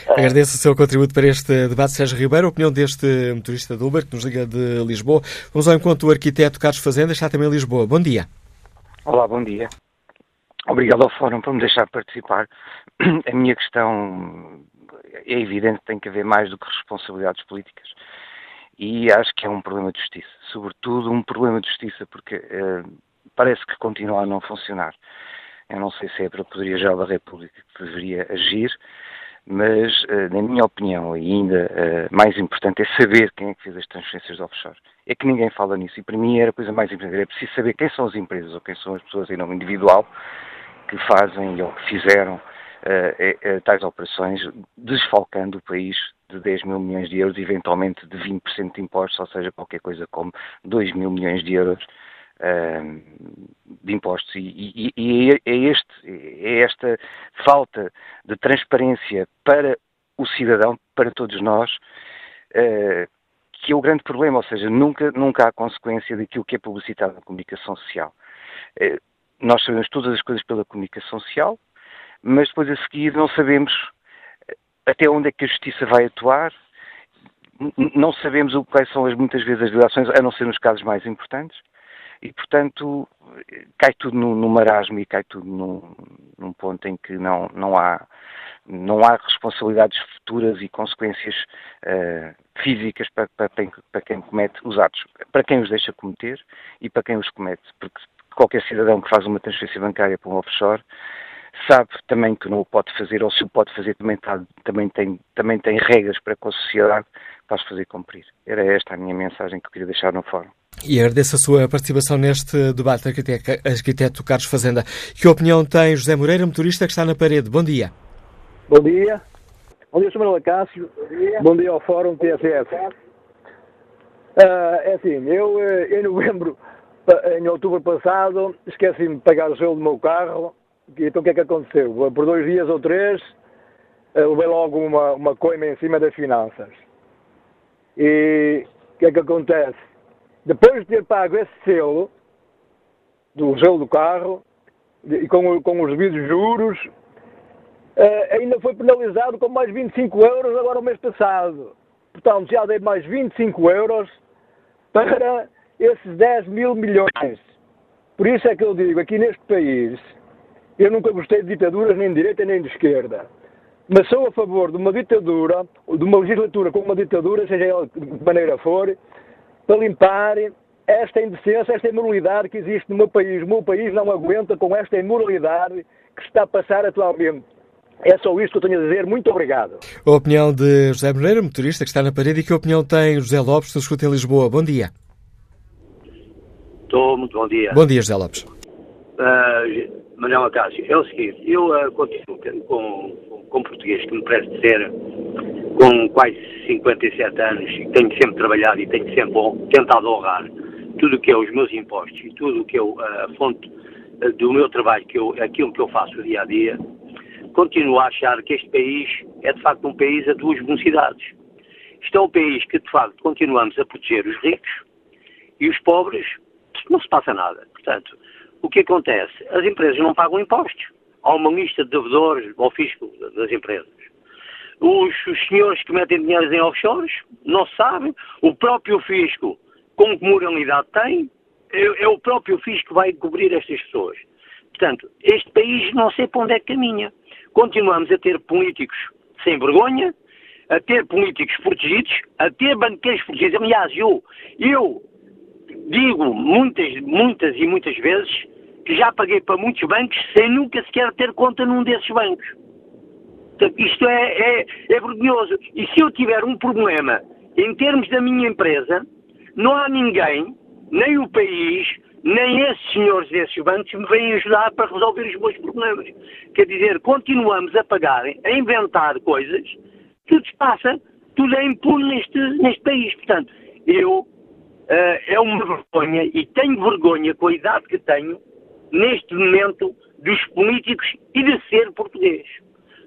Agradeço o seu contributo para este debate, Sérgio Ribeiro. A opinião deste motorista de Uber que nos liga de Lisboa. Vamos ao encontro do arquiteto Carlos Fazenda, está também em Lisboa. Bom dia. Olá, bom dia. Obrigado ao Fórum por me deixar participar. A minha questão é evidente que tem que haver mais do que responsabilidades políticas. E acho que é um problema de justiça. Sobretudo um problema de justiça, porque uh, parece que continua a não funcionar. Eu não sei se é para o Poderia-Geral da República que deveria agir, mas, uh, na minha opinião, ainda uh, mais importante é saber quem é que fez as transferências de offshore é que ninguém fala nisso. E para mim era a coisa mais importante. É preciso saber quem são as empresas ou quem são as pessoas em nome individual que fazem ou que fizeram uh, tais operações, desfalcando o país de 10 mil milhões de euros, eventualmente de 20% de impostos, ou seja, qualquer coisa como 2 mil milhões de euros de impostos. E, e, e é, é, este, é esta falta de transparência para o cidadão, para todos nós, que é o grande problema, ou seja, nunca, nunca há consequência daquilo que é publicitado na comunicação social. Eh, nós sabemos todas as coisas pela comunicação social, mas depois a seguir não sabemos eh, até onde é que a justiça vai atuar, não sabemos quais são as, muitas vezes as violações, a não ser nos casos mais importantes, e portanto cai tudo no, no marasmo e cai tudo num, num ponto em que não, não há não há responsabilidades futuras e consequências uh, físicas para, para, para, quem comete os atos, para quem os deixa cometer e para quem os comete, porque qualquer cidadão que faz uma transferência bancária para um offshore sabe também que não o pode fazer, ou se o pode fazer também, tá, também, tem, também tem regras para com a sociedade para as fazer cumprir. Era esta a minha mensagem que eu queria deixar no fórum. E agradeço a sua participação neste debate, arquiteto, Carlos Fazenda. Que opinião tem José Moreira, motorista que está na parede? Bom dia. Bom dia. Bom dia, Sr. Manuel Acácio. Bom. Bom dia ao Fórum TSS. Uh, ah, é assim, eu eh, em novembro, em outubro passado, esqueci-me de pagar o selo do meu carro. Então o que é que aconteceu? Por dois dias ou três, uh, levei logo uma, uma coima em cima das finanças. E que é que acontece? Depois de ter pago esse selo, do selo do carro, e com, com os devidos juros, uh, ainda foi penalizado com mais 25 euros agora o mês passado. Portanto, já dei mais 25 euros para esses 10 mil milhões. Por isso é que eu digo, aqui neste país, eu nunca gostei de ditaduras nem de direita nem de esquerda. Mas sou a favor de uma ditadura, de uma legislatura com uma ditadura, seja ela de maneira for, para limpar esta indecência, esta imoralidade que existe no meu país. O meu país não aguenta com esta imoralidade que está a passar atualmente. É só isto que eu tenho a dizer. Muito obrigado. A opinião de José Moreira, motorista que está na parede, e que opinião tem José Lopes, do Escuta em Lisboa? Bom dia. Estou, muito bom dia. Bom dia, José Lopes. Uh, Manuel Acácio, é o seguinte, eu uh, continuo com, com, com português que me parece ser com quase 57 anos e tenho sempre trabalhado e tenho sempre tentado honrar tudo o que é os meus impostos e tudo o que é a fonte do meu trabalho, que eu, aquilo que eu faço dia a dia, continuo a achar que este país é de facto um país a duas velocidades. Isto é um país que de facto continuamos a proteger os ricos e os pobres não se passa nada. Portanto, o que acontece? As empresas não pagam impostos. Há uma lista de devedores ao fisco das empresas. Os, os senhores que metem dinheiro em offshores não sabem. O próprio fisco, com que moralidade tem, é, é o próprio fisco que vai cobrir estas pessoas. Portanto, este país não sei para onde é que caminha. Continuamos a ter políticos sem vergonha, a ter políticos protegidos, a ter banqueiros protegidos. Aliás, eu, eu digo muitas, muitas e muitas vezes que já paguei para muitos bancos sem nunca sequer ter conta num desses bancos. Portanto, isto é, é, é vergonhoso. E se eu tiver um problema em termos da minha empresa, não há ninguém, nem o país, nem esses senhores desses bancos me vêm ajudar para resolver os meus problemas. Quer dizer, continuamos a pagar, a inventar coisas, tudo se passa, tudo é impune neste, neste país. Portanto, eu uh, é uma vergonha e tenho vergonha com a idade que tenho, neste momento, dos políticos e de ser português.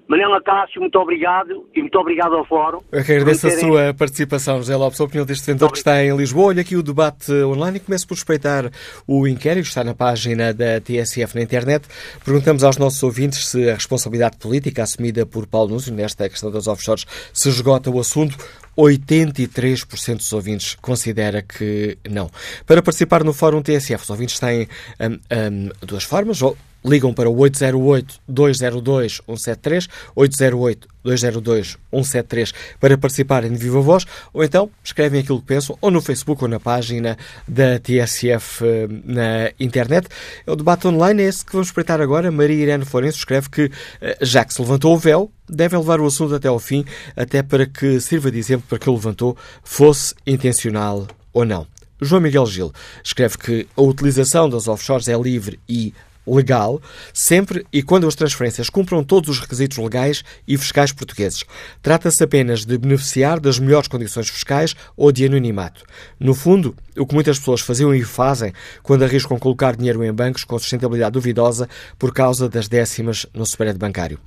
Manela Cássio, muito obrigado e muito obrigado ao Fórum. Eu que agradeço a sua participação, José Lopes, a opinião deste vendedor que está em Lisboa. Olha aqui o debate online e começo por respeitar o inquérito, está na página da TSF na internet. Perguntamos aos nossos ouvintes se a responsabilidade política assumida por Paulo Núcio nesta questão das offshores se esgota o assunto. 83% dos ouvintes considera que não. Para participar no Fórum TSF, os ouvintes têm um, um, duas formas, ou ligam para o 808-202-173, 808-202-173 para participarem de Viva Voz, ou então escrevem aquilo que pensam, ou no Facebook ou na página da TSF hum, na internet. O debate online é esse que vamos espreitar agora. Maria Irene Florencio escreve que, eh, já que se levantou o véu, devem levar o assunto até ao fim, até para que sirva de exemplo para que o levantou, fosse intencional ou não. João Miguel Gil escreve que a utilização das offshores é livre e legal, sempre e quando as transferências cumpram todos os requisitos legais e fiscais portugueses. Trata-se apenas de beneficiar das melhores condições fiscais ou de anonimato. No fundo, o que muitas pessoas faziam e fazem quando arriscam colocar dinheiro em bancos com sustentabilidade duvidosa por causa das décimas no spread bancário.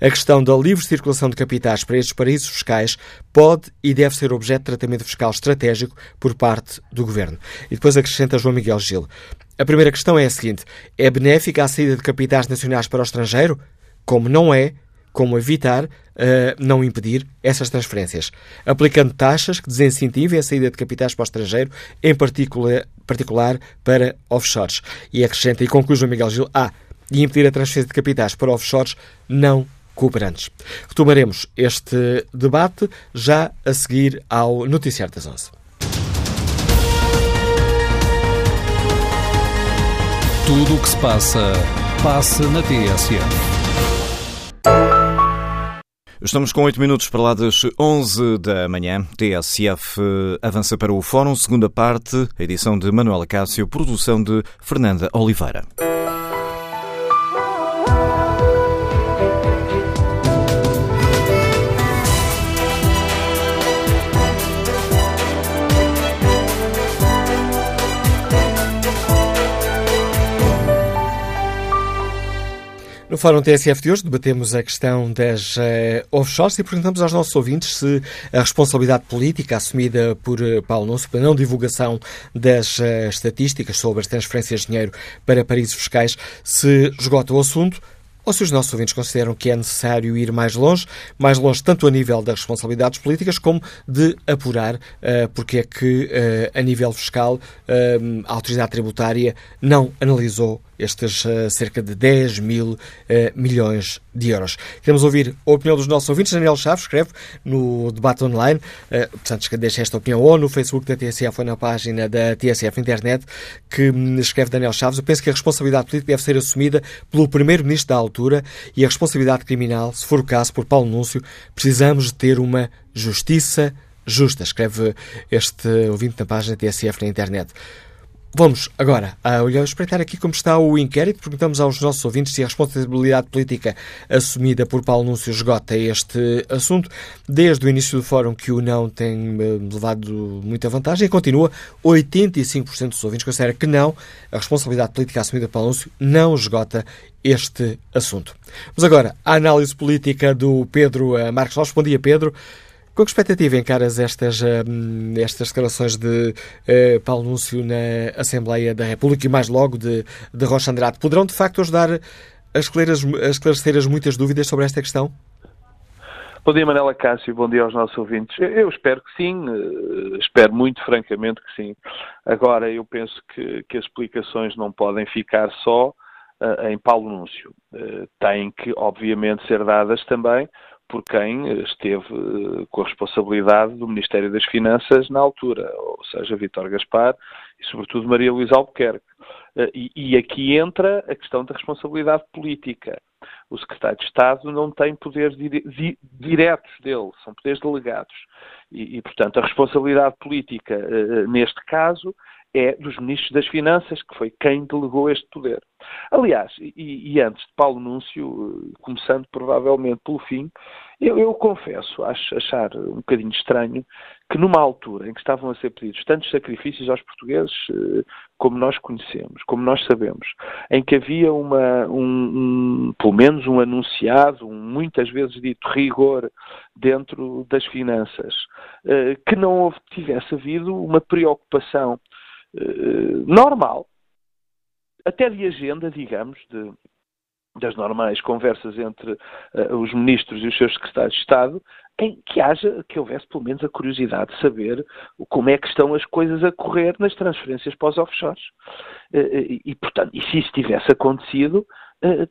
A questão da livre circulação de capitais para estes paraísos fiscais pode e deve ser objeto de tratamento fiscal estratégico por parte do Governo. E depois acrescenta João Miguel Gil. A primeira questão é a seguinte: é benéfica a saída de capitais nacionais para o estrangeiro? Como não é, como evitar, uh, não impedir essas transferências? Aplicando taxas que desincentivem a saída de capitais para o estrangeiro, em particular, particular para offshores. E acrescenta e conclui João Miguel Gil: ah, e impedir a transferência de capitais para offshores não cooperantes. Retomaremos este debate já a seguir ao Noticiário das 11. Tudo o que se passa, passa na TSF. Estamos com 8 minutos para lá das 11 da manhã. TSF avança para o Fórum, segunda parte, edição de Manuela Cássio, produção de Fernanda Oliveira. No Fórum TSF de hoje debatemos a questão das uh, offshores e perguntamos aos nossos ouvintes se a responsabilidade política assumida por uh, Paulo Núncio pela não divulgação das uh, estatísticas sobre as transferências de dinheiro para paraísos fiscais se esgota o assunto ou se os nossos ouvintes consideram que é necessário ir mais longe, mais longe tanto a nível das responsabilidades políticas como de apurar uh, porque é que, uh, a nível fiscal, uh, a autoridade tributária não analisou estes uh, cerca de 10 mil uh, milhões de euros. Queremos ouvir a opinião dos nossos ouvintes. Daniel Chaves escreve no debate online, uh, portanto, deixa esta opinião ou no Facebook da TSF ou na página da TSF Internet, que um, escreve Daniel Chaves. Eu penso que a responsabilidade política deve ser assumida pelo Primeiro-Ministro da altura e a responsabilidade criminal, se for o caso, por Paulo Núncio. Precisamos de ter uma justiça justa, escreve este ouvinte na página TSF na internet. Vamos agora a olhar, espreitar aqui como está o inquérito. Perguntamos aos nossos ouvintes se a responsabilidade política assumida por Paulo Núncio esgota este assunto. Desde o início do fórum que o não tem eh, levado muita vantagem e continua. 85% dos ouvintes considera que não, a responsabilidade política assumida por Paulo Núncio não esgota este assunto. Vamos agora à análise política do Pedro eh, Marcos. Bom dia, Pedro. Com que expectativa encaras estas, hum, estas declarações de uh, Paulo Núncio na Assembleia da República e mais logo de, de Rocha Andrade? Poderão de facto ajudar a esclarecer, a esclarecer as muitas dúvidas sobre esta questão? Bom dia, Manela Cássio, bom dia aos nossos ouvintes. Eu espero que sim, eh, espero muito francamente que sim. Agora, eu penso que, que as explicações não podem ficar só uh, em Paulo Núncio. Uh, têm que, obviamente, ser dadas também por quem esteve eh, com a responsabilidade do Ministério das Finanças na altura, ou seja, Vítor Gaspar e, sobretudo, Maria Luísa Albuquerque. Eh, e, aqui entra a questão da responsabilidade política. O secretário de Estado não tem poderes di diretos dele, são poderes delegados. E, e, portanto, a responsabilidade política, eh, neste caso, é dos ministros das Finanças, que foi quem delegou este poder. Aliás, e, e antes de Paulo Núncio, começando provavelmente pelo fim, eu, eu confesso acho, achar um bocadinho estranho que numa altura em que estavam a ser pedidos tantos sacrifícios aos portugueses, eh, como nós conhecemos, como nós sabemos, em que havia uma, um, um, pelo menos um anunciado, um, muitas vezes dito rigor dentro das finanças, eh, que não tivesse havido uma preocupação eh, normal, até de agenda, digamos, de, das normais conversas entre uh, os ministros e os seus secretários de Estado, em que haja, que houvesse pelo menos a curiosidade de saber como é que estão as coisas a correr nas transferências para os offshores. Uh, e, portanto, e se isso tivesse acontecido,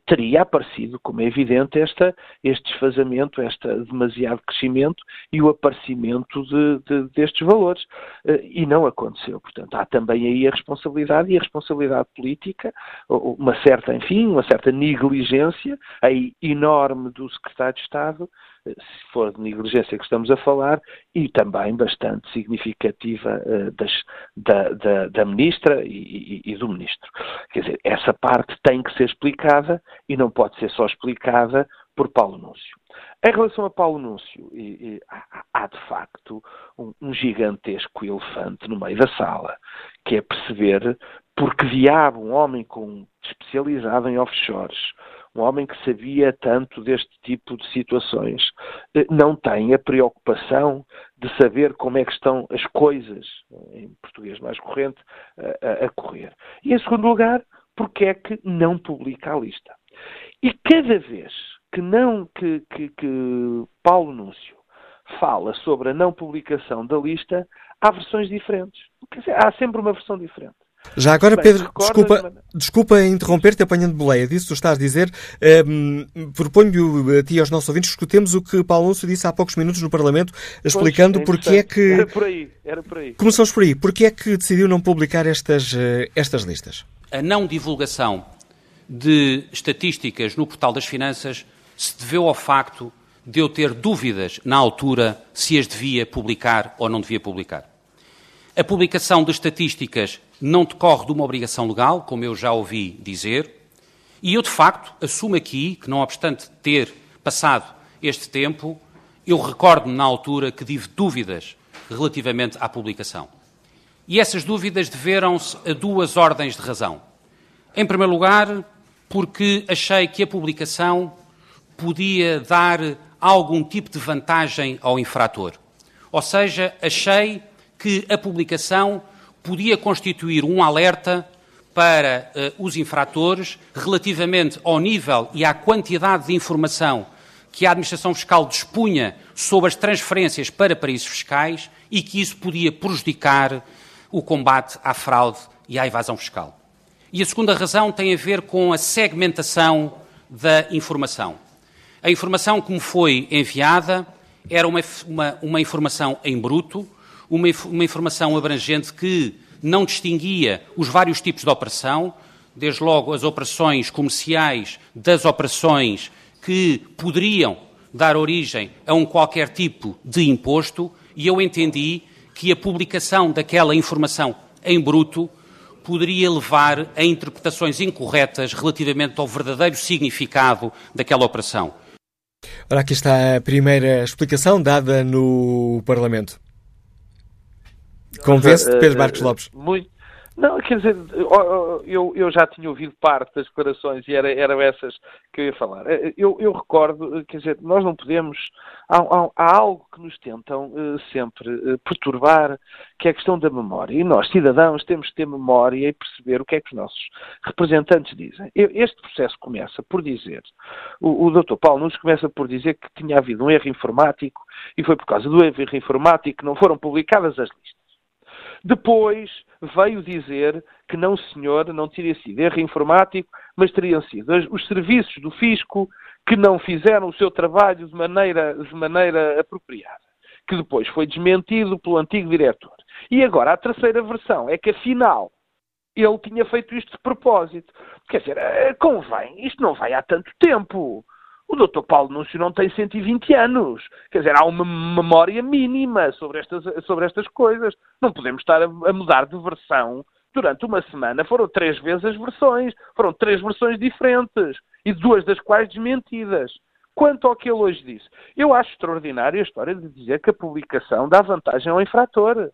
teria aparecido, como é evidente, esta, este desfazamento, este demasiado crescimento e o aparecimento de, de, destes valores. Uh, e não aconteceu. Portanto, há também aí a responsabilidade e a responsabilidade política, uma certa, enfim, uma certa negligência aí enorme do secretário de Estado se for de negligência que estamos a falar, e também bastante significativa uh, das, da, da, da, Ministra e, e, e, do Ministro. Quer dizer, essa parte tem que ser explicada e não pode ser só explicada por Paulo Núncio. Em relação a Paulo Núncio, e, há de facto um, um gigantesco elefante no meio da sala, que é perceber porque diabo um homem com, especializado em offshores, um homem que sabia tanto deste tipo de situações, eh, não tem a preocupação de saber como é que estão as coisas, em português mais corrente, a, a correr. E em segundo lugar, porque é que não publica a lista. E cada vez que não que, que, que Paulo Núncio fala sobre a não publicação da lista, há versões diferentes. Dizer, há sempre uma versão diferente. Já agora, Pedro, desculpa, desculpa interromper-te apanhando boleia disso, tu estás a dizer. Um, Proponho a ti e aos nossos ouvintes escutemos o que Paulo Lúcio disse há poucos minutos no Parlamento, explicando pois, é porque é que. Era por aí, era por aí. Começamos por aí. Porque é que decidiu não publicar estas, eh, estas listas? A não divulgação de estatísticas no portal das finanças se deveu ao facto de eu ter dúvidas na altura se as devia publicar ou não devia publicar. A publicação de estatísticas não decorre de uma obrigação legal, como eu já ouvi dizer, e eu, de facto, assumo aqui que, não obstante ter passado este tempo, eu recordo-me na altura que tive dúvidas relativamente à publicação. E essas dúvidas deveram-se a duas ordens de razão. Em primeiro lugar, porque achei que a publicação podia dar algum tipo de vantagem ao infrator. Ou seja, achei que a publicação podia constituir um alerta para uh, os infratores relativamente ao nível e à quantidade de informação que a Administração Fiscal dispunha sobre as transferências para paraísos fiscais e que isso podia prejudicar o combate à fraude e à evasão fiscal. E a segunda razão tem a ver com a segmentação da informação. A informação que me foi enviada era uma, uma, uma informação em bruto, uma, uma informação abrangente que não distinguia os vários tipos de operação, desde logo as operações comerciais das operações que poderiam dar origem a um qualquer tipo de imposto, e eu entendi que a publicação daquela informação em bruto poderia levar a interpretações incorretas relativamente ao verdadeiro significado daquela operação. Ora, aqui está a primeira explicação dada no Parlamento. Convence-te, Pedro Marcos Lopes? Muito. Não, quer dizer, eu, eu já tinha ouvido parte das declarações e era, eram essas que eu ia falar. Eu, eu recordo, quer dizer, nós não podemos. Há, há, há algo que nos tentam uh, sempre uh, perturbar, que é a questão da memória. E nós, cidadãos, temos que ter memória e perceber o que é que os nossos representantes dizem. Eu, este processo começa por dizer, o, o Dr. Paulo Nunes começa por dizer que tinha havido um erro informático e foi por causa do erro informático que não foram publicadas as listas. Depois veio dizer que não, senhor, não teria sido erro informático, mas teriam sido os serviços do fisco que não fizeram o seu trabalho de maneira, de maneira apropriada, que depois foi desmentido pelo antigo diretor. E agora a terceira versão é que, afinal, ele tinha feito isto de propósito. Quer dizer, eh, convém, isto não vai há tanto tempo. O Dr. Paulo Núncio não tem 120 anos. Quer dizer, há uma memória mínima sobre estas, sobre estas coisas. Não podemos estar a, a mudar de versão durante uma semana. Foram três vezes as versões. Foram três versões diferentes. E duas das quais desmentidas. Quanto ao que ele hoje disse, eu acho extraordinária a história de dizer que a publicação dá vantagem ao infrator.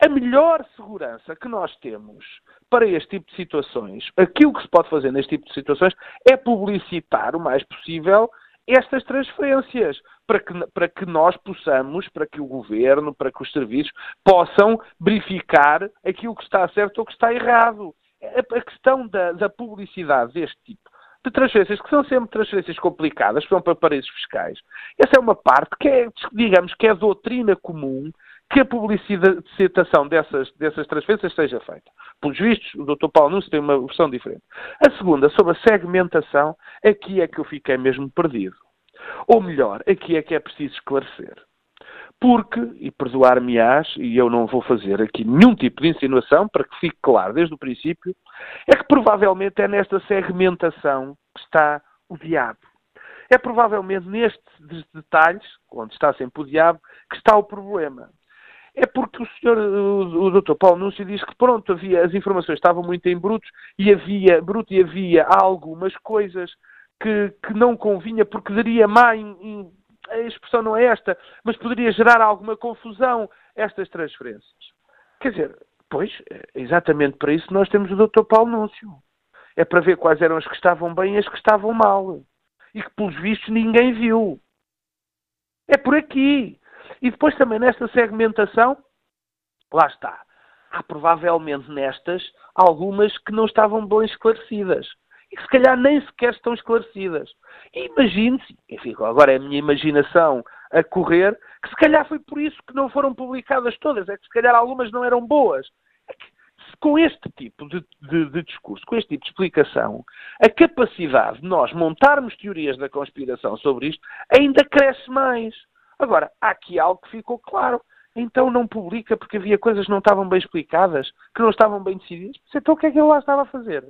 A melhor segurança que nós temos para este tipo de situações, aquilo que se pode fazer neste tipo de situações é publicitar o mais possível estas transferências, para que, para que nós possamos, para que o governo, para que os serviços possam verificar aquilo que está certo ou que está errado. A, questão da, da publicidade deste tipo de transferências, que são sempre transferências complicadas, que são para paraísos fiscais. Essa é uma parte que é, digamos, que é doutrina comum que a publicitação dessas, dessas transferências seja feita. Pelos vistos, o Dr. Paulo Nunes tem uma versão diferente. A segunda, sobre a segmentação, aqui é que eu fiquei mesmo perdido. Ou melhor, aqui é que é preciso esclarecer. Porque, e perdoar-me-ás, e eu não vou fazer aqui nenhum tipo de insinuação, para que fique claro desde o princípio, é que provavelmente é nesta segmentação que está o diabo. É provavelmente nestes detalhes, onde está sempre o diabo, que está o problema é porque o senhor, o, o Dr. Paulo Núncio diz que pronto, havia, as informações estavam muito em brutos e havia, bruto e havia algumas coisas que, que não convinha porque daria má, a expressão não é esta, mas poderia gerar alguma confusão estas transferências. Quer dizer, pois, é exatamente para isso nós temos o Dr. Paulo Núncio. É para ver quais eram as que estavam bem e as que estavam mal. E que, pelos vistos, ninguém viu. É por aqui. E depois também nesta segmentação, lá está. Há provavelmente nestas algumas que não estavam bem esclarecidas. E que se calhar nem sequer estão esclarecidas. Imagine-se, enfim, agora é a minha imaginação a correr, que se calhar foi por isso que não foram publicadas todas, é que se calhar algumas não eram boas. É que, com este tipo de, de, de, discurso, com este tipo de explicação, a capacidade de nós montarmos teorias da conspiração sobre isto ainda cresce mais. Agora, há aqui algo que ficou claro. Então não publica porque havia coisas que não estavam bem explicadas, que não estavam bem decididas. Então o que é que ele lá estava a fazer?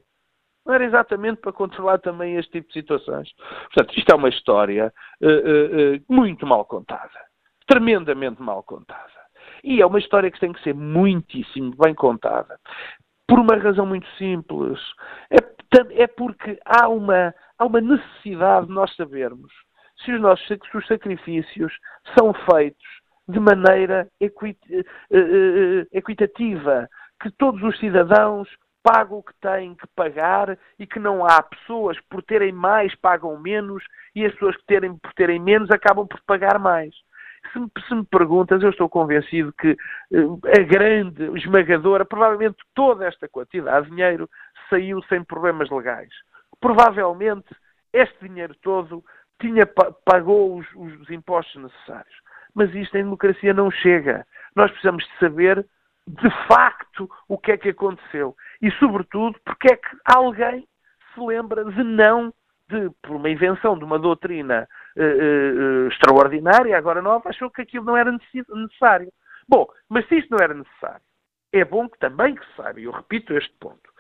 Não era exatamente para controlar também este tipo de situações. Portanto, isto é uma história uh, uh, uh, muito mal contada. Tremendamente mal contada. E é uma história que tem que ser muitíssimo bem contada. Por uma razão muito simples. É, é porque há uma, há uma necessidade de nós sabermos se os nossos os sacrifícios são feitos de maneira equit, uh, uh, equitativa, que todos os cidadãos pagam o que têm que pagar e que não há pessoas por terem mais pagam menos e as pessoas que terem, por terem menos acabam por pagar mais. Se me, se me perguntas, eu estou convencido que a grande, esmagadora, provavelmente toda esta quantidade de dinheiro saiu sem problemas legais. Provavelmente este dinheiro todo tinha, pagou os, os impostos necessários. Mas isto em democracia não chega. Nós precisamos de saber de facto o que é que aconteceu. E, sobretudo, porque é que alguém se lembra de não, de, por uma invenção de uma doutrina uh, uh, extraordinária, agora nova, achou que aquilo não era necessário. Bom, mas se isto não era necessário, é bom que também que se saiba, eu repito este ponto,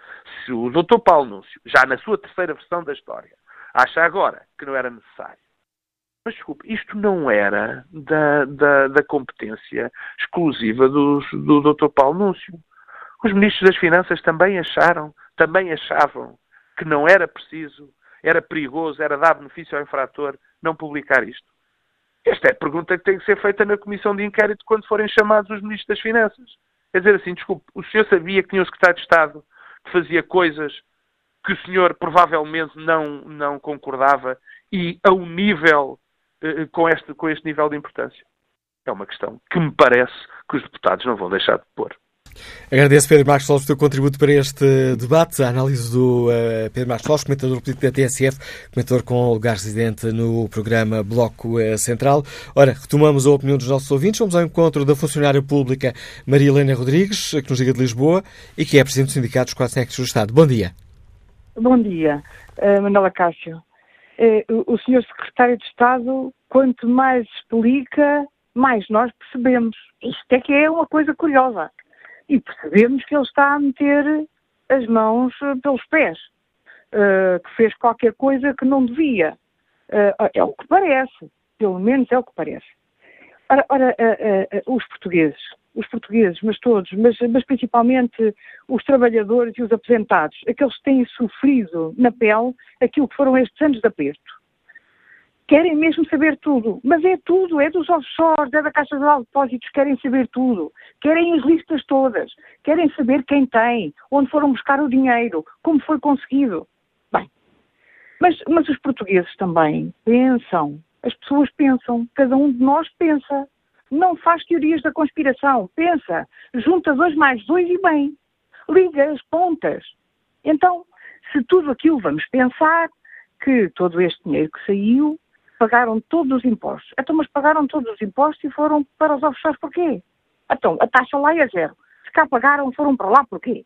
se o Dr. Paulo Núncio, já na sua terceira versão da história, acha agora que não era necessário, mas desculpe, isto não era da, da, da competência exclusiva do, Dr. Paulo Núncio. Os ministros das Finanças também acharam, também achavam que não era preciso, era perigoso, era dar benefício ao infrator não publicar isto. Esta é a pergunta que tem que ser feita na comissão de inquérito quando forem chamados os ministros das Finanças. Quer dizer assim, desculpe, o senhor sabia que tinha um secretário de Estado que fazia coisas que o senhor provavelmente não, não concordava e a um nível eh, com, este, com este nível de importância? É uma questão que me parece que os deputados não vão deixar de pôr. Agradeço, Pedro Marcos Solos, o teu contributo para este debate, a análise do uh, Pedro Marcos Solos, comentador político da TSF, comentador com lugar residente no programa Bloco uh, Central. Ora, retomamos a opinião dos nossos ouvintes. Vamos ao encontro da funcionária pública Maria Helena Rodrigues, que nos liga de Lisboa e que é presidente do Sindicato dos Quatro Técnicos do Estado. Bom dia. Bom dia, uh, Manuela Cássio. Uh, o senhor secretário de Estado, quanto mais explica, mais nós percebemos. Isto é que é uma coisa curiosa e percebemos que ele está a meter as mãos eh, pelos pés, que fez qualquer coisa que não devia. É o que parece, pelo menos é o que parece. Ora, ora os portugueses, os portugueses, mas todos, mas, mas, principalmente os trabalhadores e os aposentados, aqueles que têm sofrido na pele aquilo que foram estes anos de aperto querem mesmo saber tudo. Mas é tudo, é dos offshores, é da Caixa de Depósitos, querem saber tudo. Querem as listas todas, querem saber quem tem, onde foram buscar o dinheiro, como foi conseguido. Bem, mas, mas os portugueses também pensam, as pessoas pensam, cada um de nós pensa. Não faz teorias da conspiração, pensa, junta dois mais dois e bem, liga as pontas. Então, se tudo aquilo vamos pensar, que todo este dinheiro que saiu pagaram todos os impostos. Então, mas pagaram todos os impostos e foram para os offshores porquê? Então, a taxa lá é zero. Se cá pagaram, foram para lá porquê?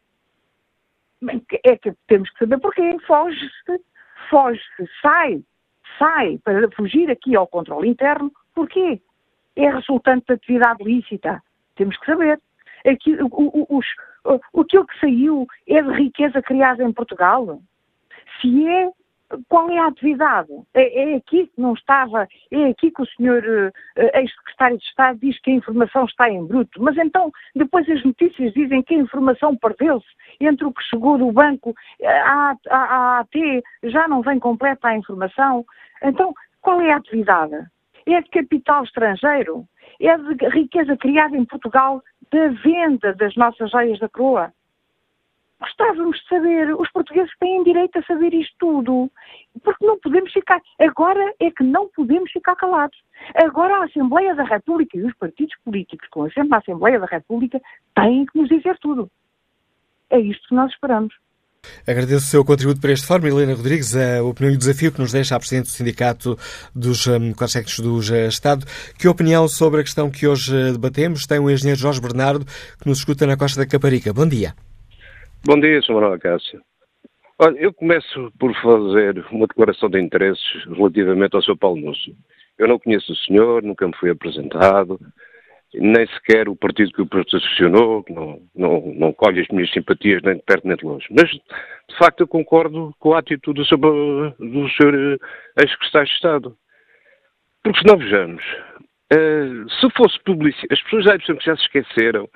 É que temos que saber porquê. Foge-se, foge-se, sai, sai para fugir aqui ao controle interno. Porquê? É resultante de atividade lícita. Temos que saber. Aqui, o, o, o, aquilo que saiu é de riqueza criada em Portugal? Se é, qual é a atividade? É, é, aqui que não estava, é aqui que o senhor uh, ex-secretário de Estado diz que a informação está em bruto, mas então depois as notícias dizem que a informação perdeu-se entre o que chegou do banco à, à, à AT, já não vem completa a informação. Então, qual é a atividade? É de capital estrangeiro? É de riqueza criada em Portugal da venda das nossas joias da coroa? Gostávamos de saber, os portugueses têm direito a saber isto tudo, porque não podemos ficar, agora é que não podemos ficar calados. Agora a Assembleia da República e os partidos políticos, com a Assembleia da República, têm que nos dizer tudo. É isto que nós esperamos. Agradeço o seu contributo para este fórum, Helena Rodrigues, a opinião e o desafio que nos deixa a Presidente do Sindicato dos um, do uh, Estado. Que opinião sobre a questão que hoje uh, debatemos tem o engenheiro Jorge Bernardo, que nos escuta na Costa da Caparica. Bom dia. Bom dia, Sr. Manuel Cássio. Olha, eu começo por fazer uma declaração de interesses relativamente ao Sr. Paulo Núcio. Eu não conheço o senhor, nunca me fui apresentado, nem sequer o partido que o posicionou, não, não, não colhe as minhas simpatias nem de perto nem de longe. Mas, de facto, eu concordo com a atitude do Sr. Do senhor ex-secretário de Estado. Porque se não vejamos, uh, se fosse publicidade, as pessoas já, já se esqueceram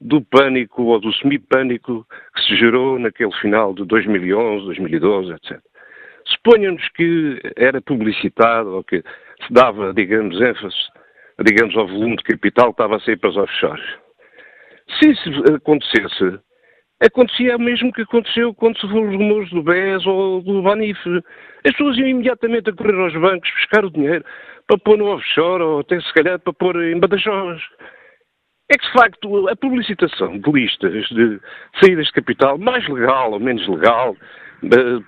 do pânico ou do semi-pânico que se gerou naquele final de 2011, 2012, etc. Suponham-nos que era publicitado ou que se dava, digamos, ênfase, digamos, ao volume de capital que estava a sair para os offshores. Se isso acontecesse, acontecia o mesmo que aconteceu quando se foram os rumores do BES ou do Banif. As pessoas iam imediatamente a correr aos bancos buscar o dinheiro para pôr no offshore ou até se calhar para pôr em Badajoz. É que, de facto, a publicitação de listas de saídas de capital, mais legal ou menos legal,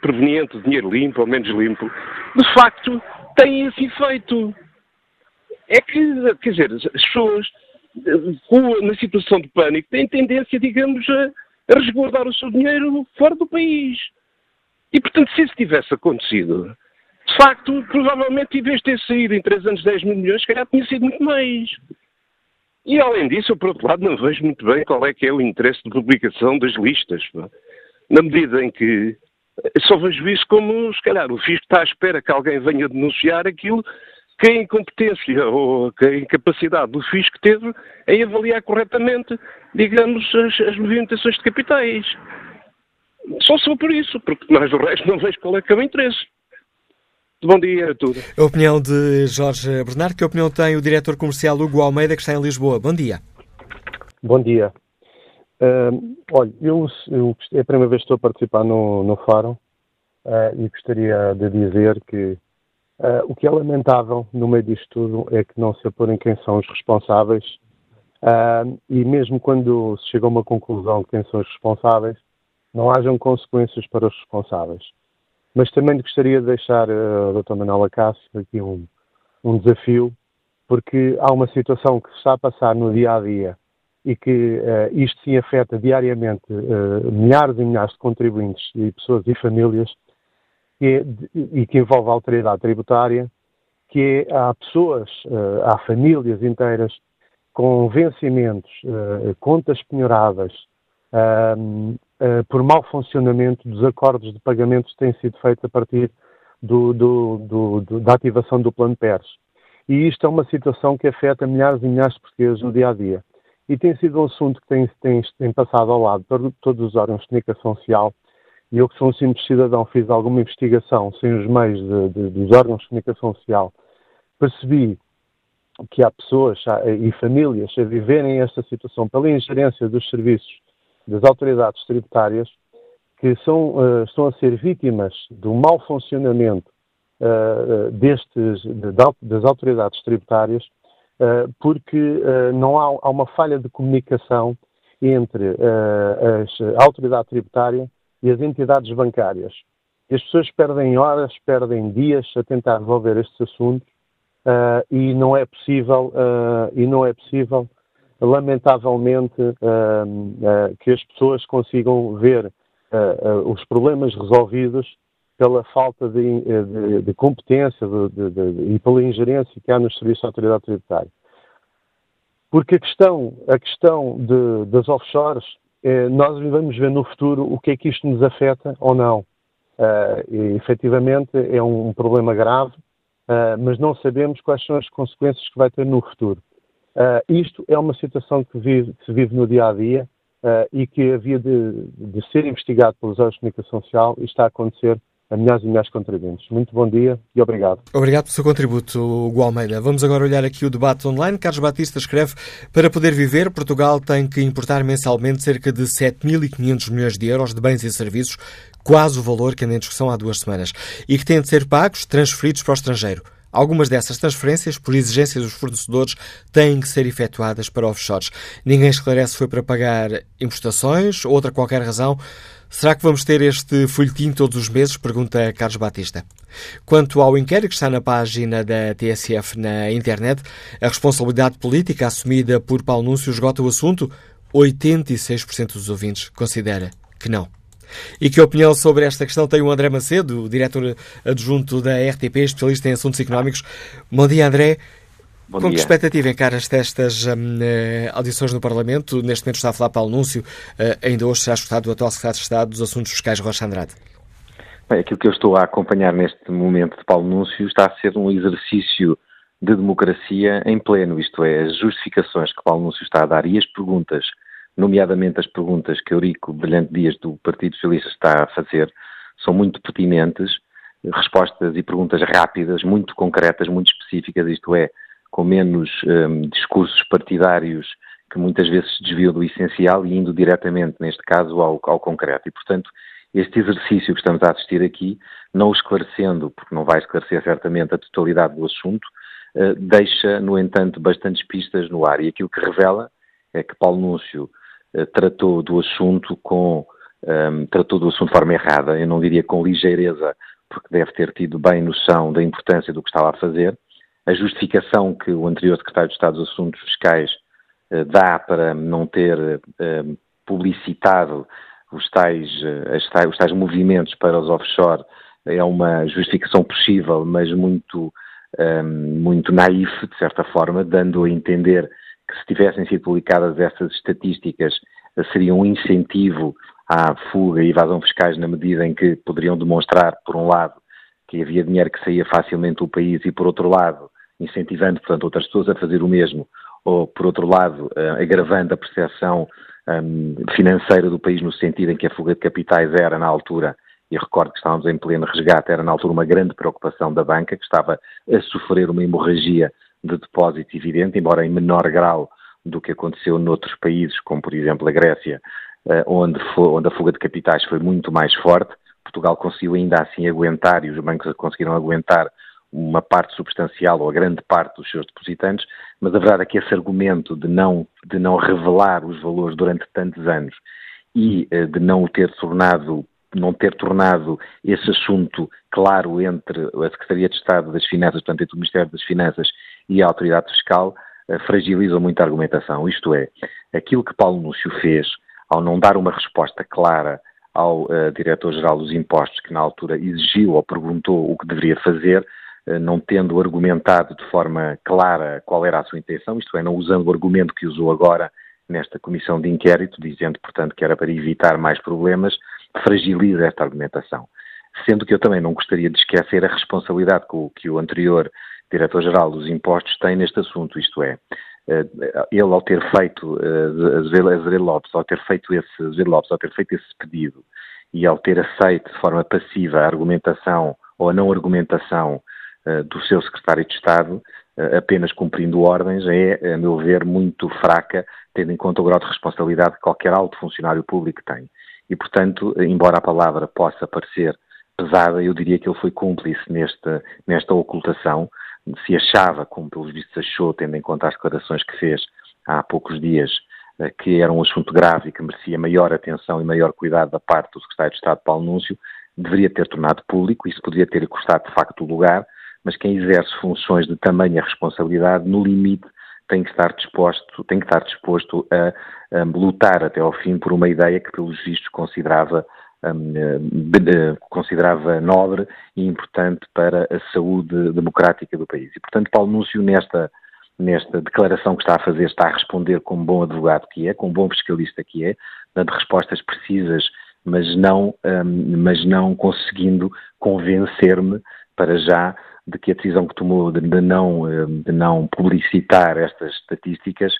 proveniente de dinheiro limpo ou menos limpo, de facto tem esse efeito. É que, quer dizer, as pessoas na situação de pânico têm tendência, digamos, a, resguardar o seu dinheiro fora do país. E, portanto, se isso tivesse acontecido, de facto, provavelmente, em vez de ter saído em 3 anos 10 mil milhões, se calhar tinha sido muito mais. E, além disso, eu, por outro lado, não vejo muito bem qual é que é o interesse de publicação das listas. Na medida em que só vejo isso como, se calhar, o fisco está à espera que alguém venha denunciar aquilo que a incompetência ou que a incapacidade do fisco teve em avaliar corretamente, digamos, as, as movimentações de capitais. Só sou por isso, porque mais do resto não vejo qual é que é o interesse. Bom dia a tudo. A opinião de Jorge Bernardo, que opinião tem o diretor comercial Hugo Almeida, que está em Lisboa? Bom dia. Bom dia. Uh, olha, eu, eu, é a primeira vez que estou a participar no, no Fórum uh, e gostaria de dizer que uh, o que é lamentável no meio disto tudo é que não se apurem quem são os responsáveis e mesmo quando se chega a uma conclusão de quem são os responsáveis, não hajam consequências para os responsáveis. Mas também gostaria de deixar uh, a Dr. Manuela Cássio aqui um, um desafio, porque há uma situação que se está a passar no dia a dia e que uh, isto sim afeta diariamente uh, milhares e milhares de contribuintes e pessoas e famílias é, e que envolve a autoridade tributária, que é, há pessoas, uh, há famílias inteiras com vencimentos, contas penhoradas, uh, por mau funcionamento dos acordos de pagamentos que têm sido feitos a partir do, do, do, da ativação do plano PERS. E isto é uma situação que afeta milhares e milhares de portugueses no dia a dia. E tem sido um assunto que tem, tem, tem passado ao lado de todos os órgãos de comunicação social. E eu, que sou um simples cidadão, fiz alguma investigação sem os meios de, de, dos órgãos de comunicação social. Percebi que há pessoas e famílias a viverem esta situação pela ingerência dos serviços das autoridades tributárias que são, uh, estão a ser vítimas do mau funcionamento uh, destes, de, das autoridades tributárias, uh, porque não há, há, uma falha de comunicação entre a autoridade tributária e as entidades bancárias. E as pessoas perdem horas, perdem dias a tentar resolver estes assuntos e não é possível e não é possível lamentavelmente, uh, uh, que as pessoas consigam ver uh, os problemas resolvidos pela falta de, de, de competência de, e pela ingerência que há nos serviços da autoridade tributária. Porque a questão, a questão das offshores, nós vamos ver no futuro o que é que isto nos afeta ou não. e, efetivamente, é um, problema grave, mas não sabemos quais são as consequências que vai ter no futuro. Isto é uma situação que, vive, que, se vive no dia a dia e que havia de, de, ser investigado pelos órgãos de comunicação social e está a acontecer a milhares e milhares de contribuintes. Muito bom dia e obrigado. Obrigado pelo seu contributo, Hugo Almeida. Vamos agora olhar aqui o debate online. Carlos Batista escreve: Para poder viver, Portugal tem que importar mensalmente cerca de 7.500 milhões de euros de bens e serviços, quase o valor que anda em discussão há duas semanas, e que têm de ser pagos, transferidos para o estrangeiro. Algumas dessas transferências, por exigência dos fornecedores, têm que ser efetuadas para offshores. Ninguém esclarece se foi para pagar importações ou outra qualquer razão. Será que vamos ter este folhetim todos os meses? Pergunta Carlos Batista. Quanto ao inquérito que está na página da TSF na internet, a responsabilidade política assumida por Paulo Núncio esgota o assunto? 86% dos ouvintes considera que não. E que opinião sobre esta questão tem o André Macedo, diretor adjunto da RTP, especialista em assuntos económicos. Bom dia, André. Bom Com dia. que expectativa encaras destas um, eh, audições no Parlamento? Neste momento está a falar Paulo Núncio, uh, ainda hoje será escutado o atual secretário de Estado dos Assuntos Fiscais, Rocha Andrade. Bem, aquilo que eu estou a acompanhar neste momento de Paulo Núncio está a ser um exercício de democracia em pleno, isto é, as justificações que Paulo Núncio está a dar e as perguntas nomeadamente as perguntas que Eurico Brilhante Dias do Partido Socialista está a fazer, são muito pertinentes, respostas e perguntas rápidas, muito concretas, muito específicas, isto é, com menos um, discursos partidários que muitas vezes se desviam do essencial e indo diretamente, neste caso, ao, ao concreto. E, portanto, este exercício que estamos a assistir aqui, não esclarecendo, porque não vai esclarecer certamente a totalidade do assunto, uh, deixa, no entanto, bastantes pistas no ar. E aquilo que revela é que Paulo Núncio uh, tratou do assunto com um, tratou do assunto de forma errada, eu não diria com ligeireza, porque deve ter tido bem noção da importância do que estava a fazer. A justificação que o anterior secretário de Estado dos Assuntos Fiscais uh, dá para não ter uh, publicitado os tais, uh, os tais movimentos para os offshore é uma justificação possível, mas muito, um, ehm, muito naif, de certa forma, dando a entender que se tivessem sido publicadas essas estatísticas seria um incentivo à fuga e evasão fiscais na medida em que poderiam demonstrar, por um lado, que havia dinheiro que saía facilmente do país e, por outro lado, incentivando, portanto, outras pessoas a fazer o mesmo, ou, por outro lado, eh, agravando a percepção um, financeira do país no sentido em que a fuga de capitais era, na altura, e recordo que estávamos em pleno resgate, era na altura uma grande preocupação da banca, que estava a sofrer uma hemorragia de depósito evidente, embora em menor grau do que aconteceu noutros países, como por exemplo a Grécia, eh, onde, foi, onde a fuga de capitais foi muito mais forte. Portugal conseguiu ainda assim aguentar e os bancos conseguiram aguentar uma parte substancial ou a grande parte dos seus depositantes, mas a verdade é que esse argumento de não, de não revelar os valores durante tantos anos e eh, de não ter tornado não ter tornado esse assunto claro entre a Secretaria de Estado das Finanças, portanto, entre o Ministério das Finanças e a Autoridade Fiscal, eh, fragiliza muito a argumentação. Isto é, aquilo que Paulo Núcio fez ao não dar uma resposta clara ao uh, Diretor-Geral dos Impostos, que na altura exigiu ou perguntou o que deveria fazer, não tendo argumentado de forma clara qual era a sua intenção, isto é, não usando o argumento que usou agora nesta comissão de inquérito, dizendo, portanto, que era para evitar mais problemas, fragiliza esta argumentação. Sendo que eu também não gostaria de esquecer a responsabilidade que o anterior Diretor-Geral dos Impostos tem neste assunto, isto é, eh, ele ao ter feito, eh, Azevedo Lopes, ao ter feito esse, Azevedo Lopes, ao ter feito esse pedido e ao ter aceito de forma passiva a argumentação ou a não argumentação eh, do seu secretário de Estado, apenas cumprindo ordens, é, a meu ver, muito fraca, tendo em conta o grau de responsabilidade que qualquer alto funcionário público tem. E, portanto, embora a palavra possa parecer pesada, eu diria que ele foi cúmplice nesta, nesta ocultação, se achava, como pelos vistos achou, tendo em conta as declarações que fez há poucos dias, eh, que era um assunto grave e que merecia maior atenção e maior cuidado da parte do Secretário de Estado Paulo Núncio, deveria ter tornado público, isso poderia ter custado de facto o lugar, mas quem exerce funções de tamanha responsabilidade, no limite, tem que estar disposto, tem que estar disposto a, a lutar até ao fim por uma ideia que, pelos vistos, considerava considerava nobre e importante para a saúde democrática do país. E, portanto, Paulo Núncio, nesta, nesta declaração que está a fazer, está a responder como bom advogado que é, como bom fiscalista que é, dando respostas precisas, mas não, mas não conseguindo convencer-me para já de que a decisão que tomou de, não, hum, de não publicitar estas estatísticas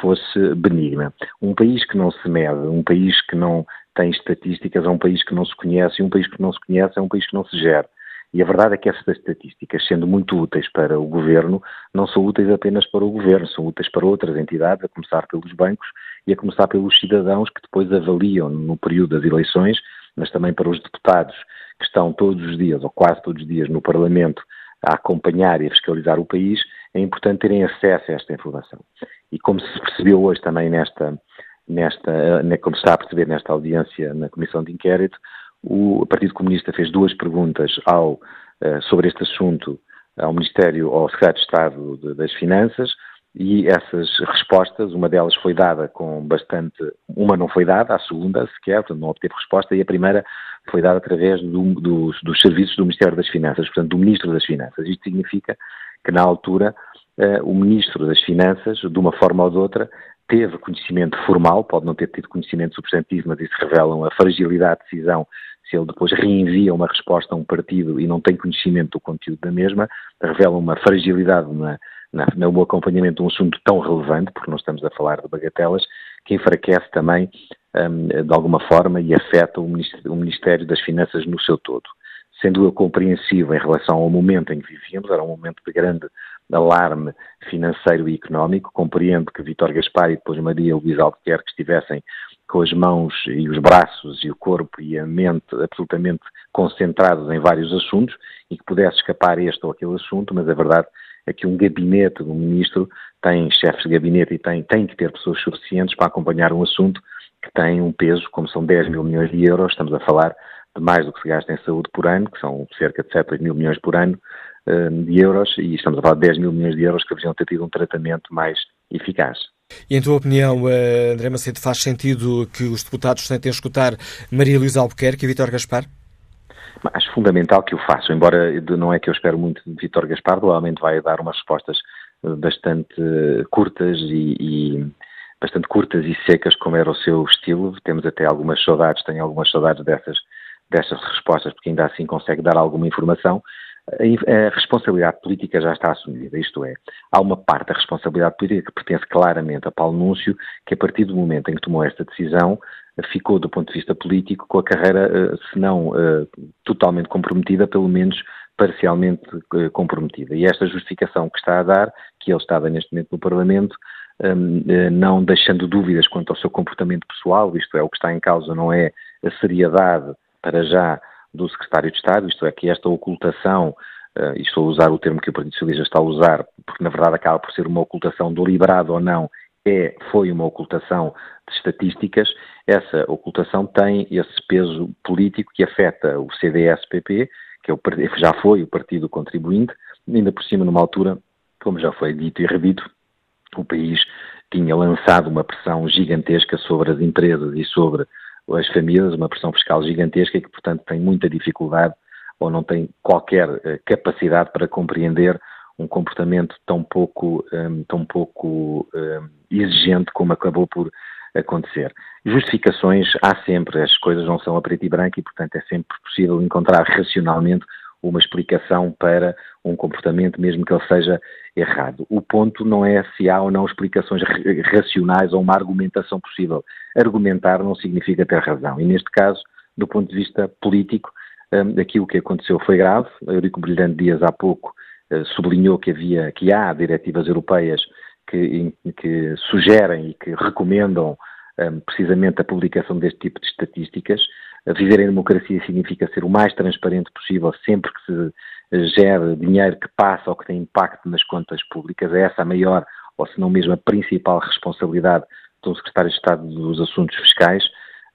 fosse benigna. Um país que não se mede, um país que não tem estatísticas, é um país que não se conhece, e um país que não se conhece é um país que não se gera. E a verdade é que essas estatísticas, sendo muito úteis para o governo, não são úteis apenas para o governo, são úteis para outras entidades, a começar pelos bancos e a começar pelos cidadãos que depois avaliam no período das eleições, mas também para os deputados que estão todos os dias, ou quase todos os dias, no Parlamento a acompanhar e a fiscalizar o país, é importante terem acesso a esta informação. E como se percebeu hoje também nesta, nesta, como se está a perceber nesta audiência na Comissão de Inquérito, o Partido Comunista fez duas perguntas ao, eh, sobre este assunto ao Ministério, ao Secretário de Estado das Finanças, e essas respostas, uma delas foi dada com bastante, uma não foi dada, a segunda sequer, portanto não obteve resposta, e a primeira foi dada através do, dos, dos serviços do Ministério das Finanças, portanto do Ministro das Finanças. Isto significa que na altura eh, o Ministro das Finanças, de uma forma ou de outra, teve conhecimento formal, pode não ter tido conhecimento substantivo, mas isso revela a fragilidade de decisão se ele depois reenvia uma resposta a um partido e não tem conhecimento do conteúdo da mesma, revela uma fragilidade na, na, no acompanhamento de um assunto tão relevante, porque não estamos a falar de bagatelas, que enfraquece também, um, de alguma forma, e afeta o Ministério, o Ministério das Finanças no seu todo. Sendo eu compreensivo em relação ao momento em que vivíamos, era um momento de grande alarme financeiro e económico. Compreendo que Vítor Gaspar e depois Maria Luísa Albuquerque estivessem com as mãos e os braços e o corpo e a mente absolutamente concentrados em vários assuntos e que pudesse escapar este ou aquele assunto, mas a verdade é que um gabinete de um ministro tem chefes de gabinete e tem, tem que ter pessoas suficientes para acompanhar um assunto que tem um peso, como são 10 mil milhões de euros, estamos a falar de mais do que se gasta em saúde por ano, que são cerca de 7, 8 mil milhões por ano eh, de euros, e estamos a falar de 10 mil milhões de euros que deveriam ter tido um tratamento mais eficaz. E em tua opinião, eh, André Macedo, faz sentido que os deputados tentem escutar Maria Luísa Albuquerque e Vítor Gaspar? Acho fundamental que o façam, embora não é que eu espero muito de Vítor Gaspar, provavelmente vai dar umas respostas eh, bastante curtas e, e, bastante curtas e secas, como era o seu estilo. Temos até algumas saudades, tenho algumas saudades dessas, dessas respostas, porque ainda assim consegue dar alguma informação a responsabilidade política já está assumida, isto é, há uma parte da responsabilidade política que pertence claramente a Paulo Núncio, que a partir do momento em que tomou esta decisão, ficou do ponto de vista político com a carreira, eh, se não uh, totalmente comprometida, pelo menos parcialmente uh, comprometida. E esta justificação que está a dar, que ele está neste momento no Parlamento, um, uh, não deixando dúvidas quanto ao seu comportamento pessoal, isto é, o que está em causa não é a seriedade para já do secretário de Estado, isto é, que esta ocultação, e estou a usar o termo que o Partido Socialista está a usar, porque na verdade acaba por ser uma ocultação deliberada ou não, é, foi uma ocultação de estatísticas, essa ocultação tem esse peso político que afeta o CDS-PP, que é já foi o partido contribuinte, ainda por cima numa altura, como já foi dito e redito, o país tinha lançado uma pressão gigantesca sobre as empresas e sobre as famílias, uma pressão fiscal gigantesca que, portanto, tem muita dificuldade ou não tem qualquer uh, capacidade para compreender um comportamento tão pouco, um, tão pouco um, exigente como acabou por acontecer. Justificações há sempre, as coisas não são a preto e branco e, portanto, é sempre possível encontrar racionalmente uma explicação para um comportamento, mesmo que ele seja errado. O ponto não é se há ou não explicações racionais ou uma argumentação possível. Argumentar não significa ter razão. E neste caso, do ponto de vista político, um, aquilo que aconteceu foi grave. Eurico Brilhante Dias há pouco sublinhou que havia, que há diretivas europeias que, que sugerem e que recomendam um, precisamente a publicação deste tipo de estatísticas. Viver em democracia significa ser o mais transparente possível sempre que se gere dinheiro que passa ou que tem impacto nas contas públicas. É essa a maior, ou se não mesmo a principal responsabilidade do Secretário de Estado dos Assuntos Fiscais.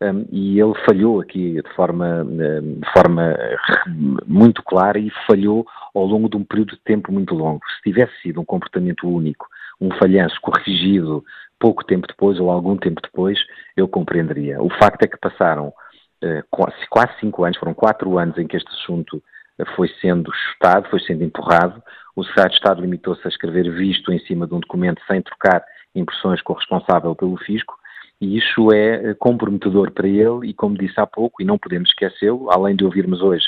Um, e ele falhou aqui de forma, de forma muito clara e falhou ao longo de um período de tempo muito longo. Se tivesse sido um comportamento único, um falhanço corrigido pouco tempo depois ou algum tempo depois, eu compreenderia. O facto é que passaram eh, quase cinco anos, foram quatro anos em que este assunto eh, foi sendo chutado, foi sendo empurrado. O Secretário de Estado limitou-se a escrever visto em cima de um documento sem trocar impressões com o responsável pelo fisco, e isso é eh, comprometedor para ele, e como disse há pouco, e não podemos esquecê-lo, além de ouvirmos hoje,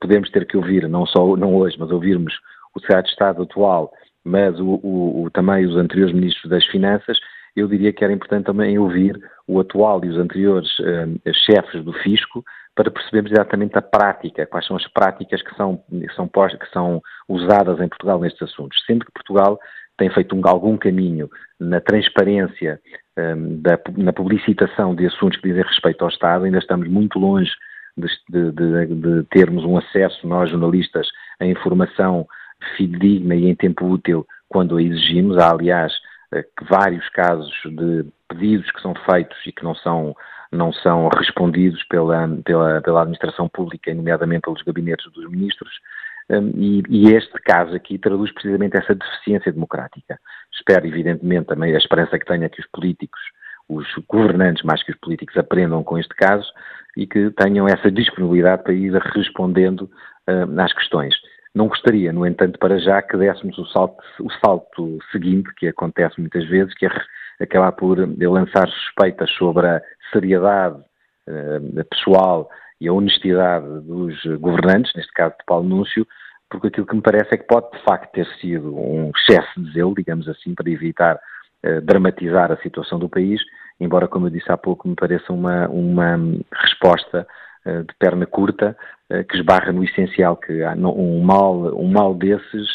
podemos ter que ouvir, não só não hoje, mas ouvirmos o Secretário de Estado atual, mas o, o, o, também os anteriores Ministros das Finanças, eu diria que era importante também ouvir o atual e os anteriores uh, chefes do fisco para percebermos exatamente a prática, quais são as práticas que são, que são, que são usadas em Portugal nestes assuntos. Sendo que Portugal tem feito um, algum caminho na transparência, da, na publicitação de assuntos que dizem respeito ao Estado, ainda estamos muito longe de, de, de, termos um acesso, nós jornalistas, a informação fidedigna e em tempo útil quando a exigimos. Há, aliás, eh, vários casos de pedidos que são feitos e que não são, não são respondidos pela, pela, pela administração pública, nomeadamente pelos gabinetes dos ministros, e, e, este caso aqui traduz precisamente essa deficiência democrática. Espero, evidentemente, também a esperança que tenha que os políticos, os governantes mais que os políticos, aprendam com este caso e que tenham essa disponibilidade para ir respondendo uh, às questões. Não gostaria, no entanto, para já que dessemos o salto, o salto seguinte, que acontece muitas vezes, que é acabar por lançar suspeitas sobre a seriedade uh, pessoal e a honestidade dos governantes, neste caso de Paulo Núncio, porque aquilo que me parece é que pode de facto ter sido um excesso de zelo, digamos assim, para evitar uh, dramatizar a situação do país, embora, como eu disse há pouco, me pareça uma, uma resposta de perna curta que esbarra no essencial, que um mal, um mal desses,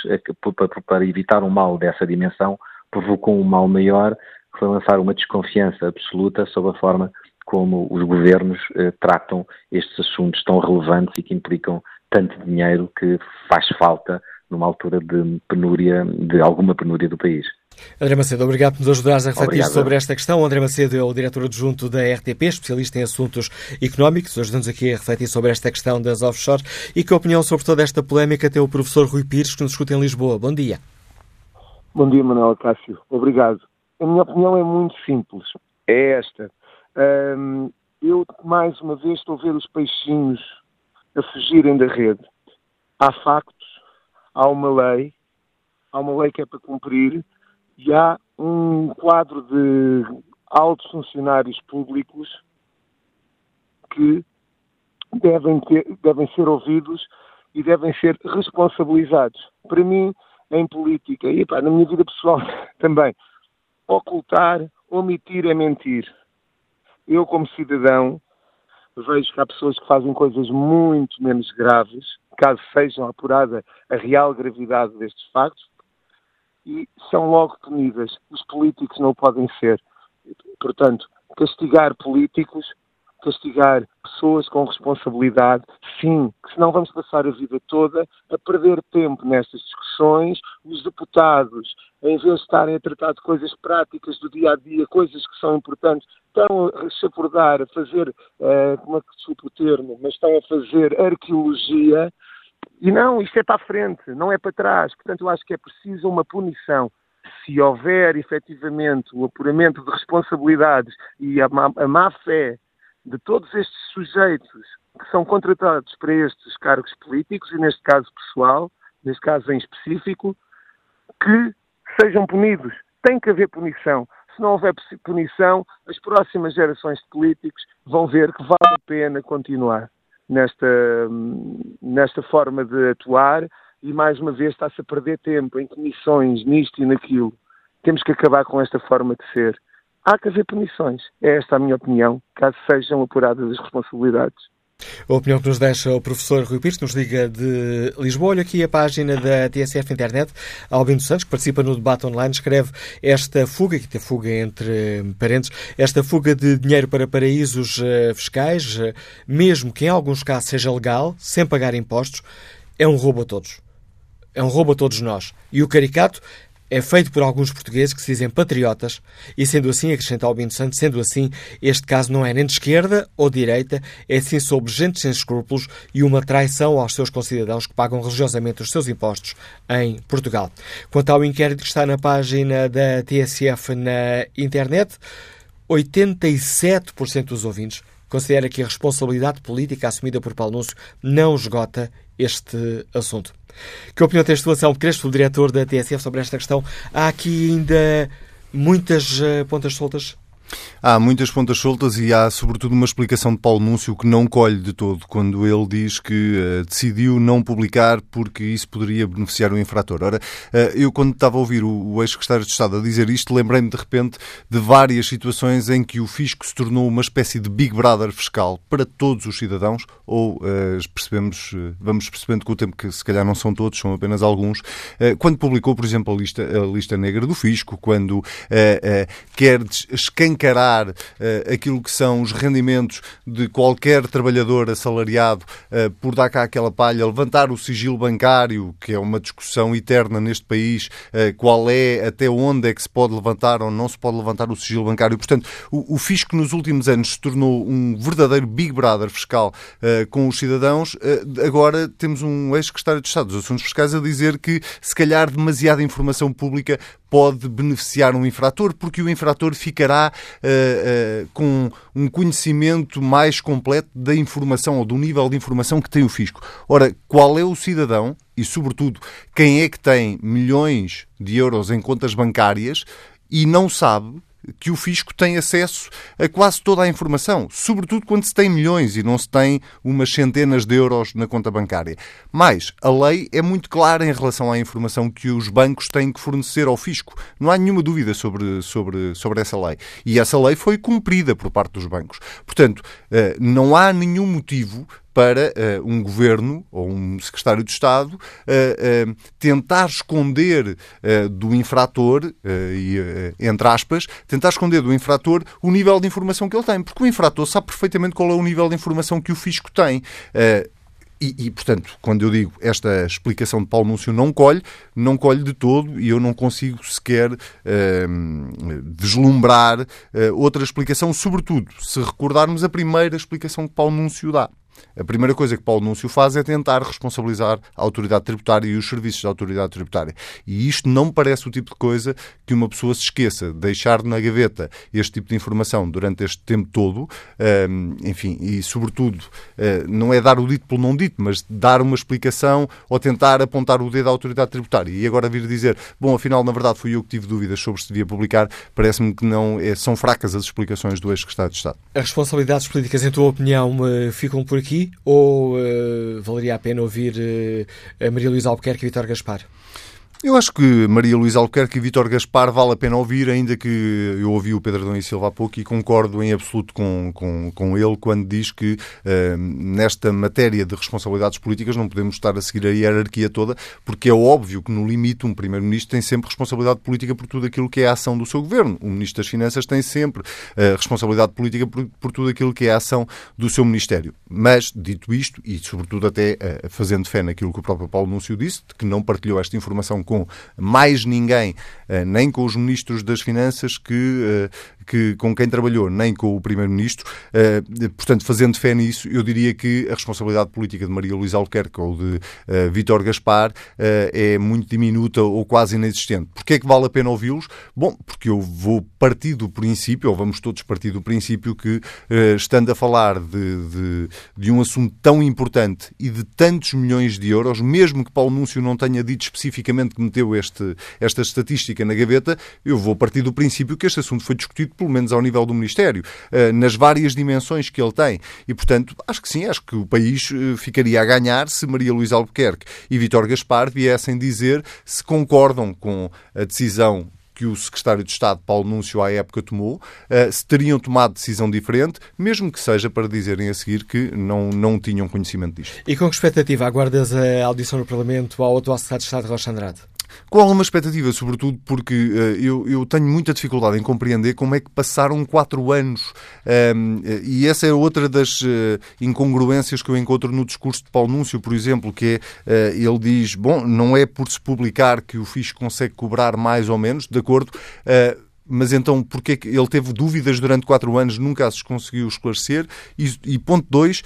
para evitar um mal dessa dimensão, provocou um mal maior, que foi lançar uma desconfiança absoluta sobre a forma como os governos eh, tratam estes assuntos tão relevantes e que implicam tanto dinheiro que faz falta numa altura de penúria, de alguma penúria do país. André Macedo, obrigado por nos ajudares a refletir obrigado. sobre esta questão. André Macedo é o diretor adjunto da RTP, especialista em assuntos económicos. Ajuda-nos aqui a refletir sobre esta questão das offshore. E que opinião sobre toda esta polémica tem o professor Rui Pires, que nos escuta em Lisboa. Bom dia. Bom dia, Manuel Cássio. Obrigado. A minha opinião é muito simples. É esta. Um, eu, mais uma vez, estou a ver os peixinhos a fugirem da rede. Há factos, há uma lei, há uma lei que é para cumprir e há um quadro de altos funcionários públicos que devem, ter, devem ser ouvidos e devem ser responsabilizados. Para mim, em política e pá, na minha vida pessoal também, ocultar, omitir é mentir eu, como cidadão, vejo que há pessoas que fazem coisas muito menos graves, caso sejam apurada a real gravidade destes factos, e são logo punidas. Os políticos não podem ser. Portanto, castigar políticos castigar pessoas com responsabilidade, sim, que senão vamos passar a vida toda a perder tempo nestas discussões. Os deputados, em vez de estarem a tratar de coisas práticas do dia a dia, coisas que são importantes, estão a se abordar, a fazer, uh, como é que desculpa o termo, mas estão a fazer arqueologia. E não, isto é para a frente, não é para trás. Portanto, eu acho que é preciso uma punição se houver efetivamente o apuramento de responsabilidades e a má, a má fé de todos estes sujeitos que são contratados para estes cargos políticos, e neste caso pessoal, neste caso em específico, que sejam punidos. Tem que haver punição. Se não houver punição, as próximas gerações de políticos vão ver que vale a pena continuar nesta, nesta forma de atuar e, mais uma vez, está-se a perder tempo em comissões, nisto e naquilo. Temos que acabar com esta forma de ser há que haver punições. É esta a minha opinião, caso sejam apuradas as responsabilidades. A opinião que nos deixa o professor Rui Pires, nos liga de Lisboa. Olha aqui a página da TSF Internet. Albino Santos, que participa no debate online, escreve esta fuga, que tem fuga entre parentes, esta fuga de dinheiro para paraísos uh, fiscais, uh, mesmo que em alguns casos seja legal, sem pagar impostos, é um roubo a todos. É um roubo a todos nós. E o caricato é feito por alguns portugueses que se dizem patriotas e, sendo assim, acrescenta Albino Santos, sendo assim, este caso não é nem de esquerda ou direita, é sim sobre gente sem escrúpulos e uma traição aos seus concidadãos que pagam religiosamente os seus impostos em Portugal. Quanto ao inquérito que está na página da TSF na internet, 87% dos ouvintes considera que a responsabilidade política assumida por Paulo Núncio não esgota este assunto. Que opinião tem a situação? Crespo, o diretor da TSF, sobre esta questão? Há aqui ainda muitas uh, pontas soltas? Há muitas pontas soltas e há, sobretudo, uma explicação de Paulo Núncio que não colhe de todo quando ele diz que uh, decidiu não publicar porque isso poderia beneficiar o infrator. Ora, uh, eu, quando estava a ouvir o, o ex-secretário de Estado a dizer isto, lembrei-me de repente de várias situações em que o fisco se tornou uma espécie de Big Brother fiscal para todos os cidadãos, ou uh, percebemos, vamos percebendo com o tempo que se calhar não são todos, são apenas alguns. quando publicou, por exemplo, a lista, a lista negra do fisco, quando quer escancarar uh, aquilo que são os rendimentos de qualquer trabalhador assalariado uh, por dar cá aquela palha, levantar o sigilo bancário, que é uma discussão eterna neste país, uh, qual é, até onde é que se pode levantar ou não se pode levantar o sigilo bancário. Portanto, o, o fisco nos últimos anos se tornou um verdadeiro Big Brother fiscal com os cidadãos. agora temos um ex-secretário de Estado dos Assuntos Fiscais a dizer que, se calhar, demasiada informação pública pode beneficiar um infrator, porque o infrator ficará uh, uh, com um conhecimento mais completo da informação ou do nível de informação que tem o fisco. Ora, qual é o cidadão e, sobretudo, quem é que tem milhões de euros em contas bancárias e não sabe que o fisco tem acesso a quase toda a informação, sobretudo quando se tem milhões e não se tem umas centenas de euros na conta bancária. Mas a lei é muito clara em relação à informação que os bancos têm que fornecer ao fisco. Não há nenhuma dúvida sobre, sobre, sobre essa lei. E essa lei foi cumprida por parte dos bancos. Portanto, eh, não há nenhum motivo para uh, um governo ou um secretário de Estado uh, uh, tentar esconder do infrator, e, entre aspas, tentar esconder do infrator o nível de informação que ele tem, porque o infrator sabe perfeitamente qual é o nível de informação que o fisco tem. E, e, portanto, quando eu digo esta explicação de Paulo Núncio não colhe, não colhe de todo e eu não consigo sequer vislumbrar uh, outra explicação, sobretudo se recordarmos a primeira explicação que Paulo Núncio dá. A primeira coisa que Paulo Núncio faz é tentar responsabilizar a autoridade tributária e os serviços da autoridade tributária. E isto não me parece o tipo de coisa que uma pessoa se esqueça. Deixar na gaveta este tipo de informação durante este tempo todo, ehm, enfim, e sobretudo, eh, não é dar o dito pelo não dito, mas dar uma explicação ou tentar apontar o dedo à autoridade tributária. E agora vir dizer, bom, afinal, na verdade, fui eu que tive dúvidas sobre se devia publicar, parece-me que não é, são fracas as explicações do ex-secretário de Estado. As responsabilidades políticas, em tua opinião, eh, ficam por aqui? Aqui ou uh, valeria a pena ouvir uh, a Maria Luísa Albuquerque e Vitor Gaspar? Eu acho que Maria Luísa Albuquerque e Vítor Gaspar vale a pena ouvir, ainda que eu ouvi o Pedro Dom e Silva há pouco e concordo em absoluto com, com, com ele quando diz que uh, nesta matéria de responsabilidades políticas não podemos estar a seguir a hierarquia toda, porque é óbvio que no limite um Primeiro-Ministro tem sempre responsabilidade política por tudo aquilo que é a ação do seu governo. O Ministro das Finanças tem sempre uh, responsabilidade política por, por, tudo aquilo que é a ação do seu Ministério. Mas, dito isto, e sobretudo até uh, fazendo fé naquilo que o próprio Paulo Núncio disse, que não partilhou esta informação com mais ninguém, eh, nem com os ministros das Finanças que, eh, que com quem trabalhou, nem com o Primeiro-Ministro. Eh, portanto, fazendo fé nisso, eu diria que a responsabilidade política de Maria Luísa Alquerque ou de Vítor Gaspar é muito diminuta ou quase inexistente. Porquê é que vale a pena ouvi-los? Bom, porque eu vou partir do princípio, ou vamos todos partir do princípio, que estando a falar de, de, de um assunto tão importante e de tantos milhões de euros, mesmo que Paulo Núncio não tenha dito especificamente que meteu este, esta estatística na gaveta, eu vou partir do princípio que este assunto foi discutido, pelo menos ao nível do Ministério, eh, nas várias dimensões que ele tem. E, portanto, acho que sim, acho que o país eh, ficaria a ganhar se Maria Luísa Albuquerque e Vítor Gaspar viessem dizer se concordam com a decisão que o secretário de Estado, Paulo Núncio, à época tomou, uh, se teriam tomado decisão diferente, mesmo que seja para dizerem a seguir que não, não tinham conhecimento disto. E com que expectativa aguardas a audição no Parlamento ao atual secretário de Estado, Rocha Andrade? Com alguma expectativa, sobretudo porque uh, eu, eu, tenho muita dificuldade em compreender como é que passaram quatro anos. Um, e essa é outra das uh, incongruências que eu encontro no discurso de Paulo Núncio, por exemplo, que é, uh, ele diz, bom, não é por se publicar que o fisco consegue cobrar mais ou menos, de acordo mas então porquê que ele teve dúvidas durante quatro anos, nunca as conseguiu esclarecer? E, e ponto dois,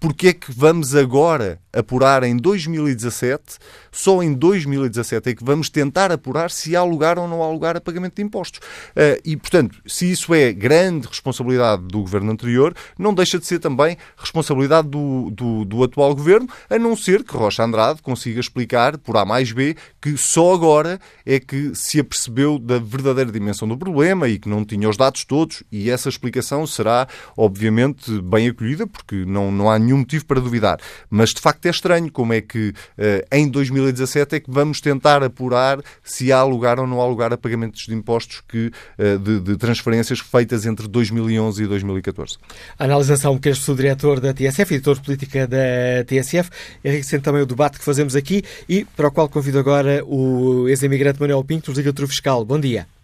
porquê é que vamos agora apurar em 2017, só em 2017 é que vamos tentar apurar se há lugar ou não há lugar a pagamento de impostos. Uh, e, portanto, se isso é grande responsabilidade do governo anterior, não deixa de ser também responsabilidade do, do, do atual governo, a não ser que Rocha Andrade consiga explicar, por A mais B, que só agora é que se apercebeu da verdadeira dimensão do problema e que não tinha os dados todos, e essa explicação será, obviamente, bem acolhida, porque não, não há nenhum motivo para duvidar. Mas, de facto, é estranho como é que uh, em 2017 é que vamos tentar apurar se há lugar ou não há lugar a pagamentos de impostos que, uh, de, de, transferências feitas entre 2011 e 2014. A analisação que este diretor da TSF, editor de política da TSF, enriquecendo também o debate que fazemos aqui e para o qual convido agora o ex-imigrante Manuel Pinto, do Fiscal. Bom dia.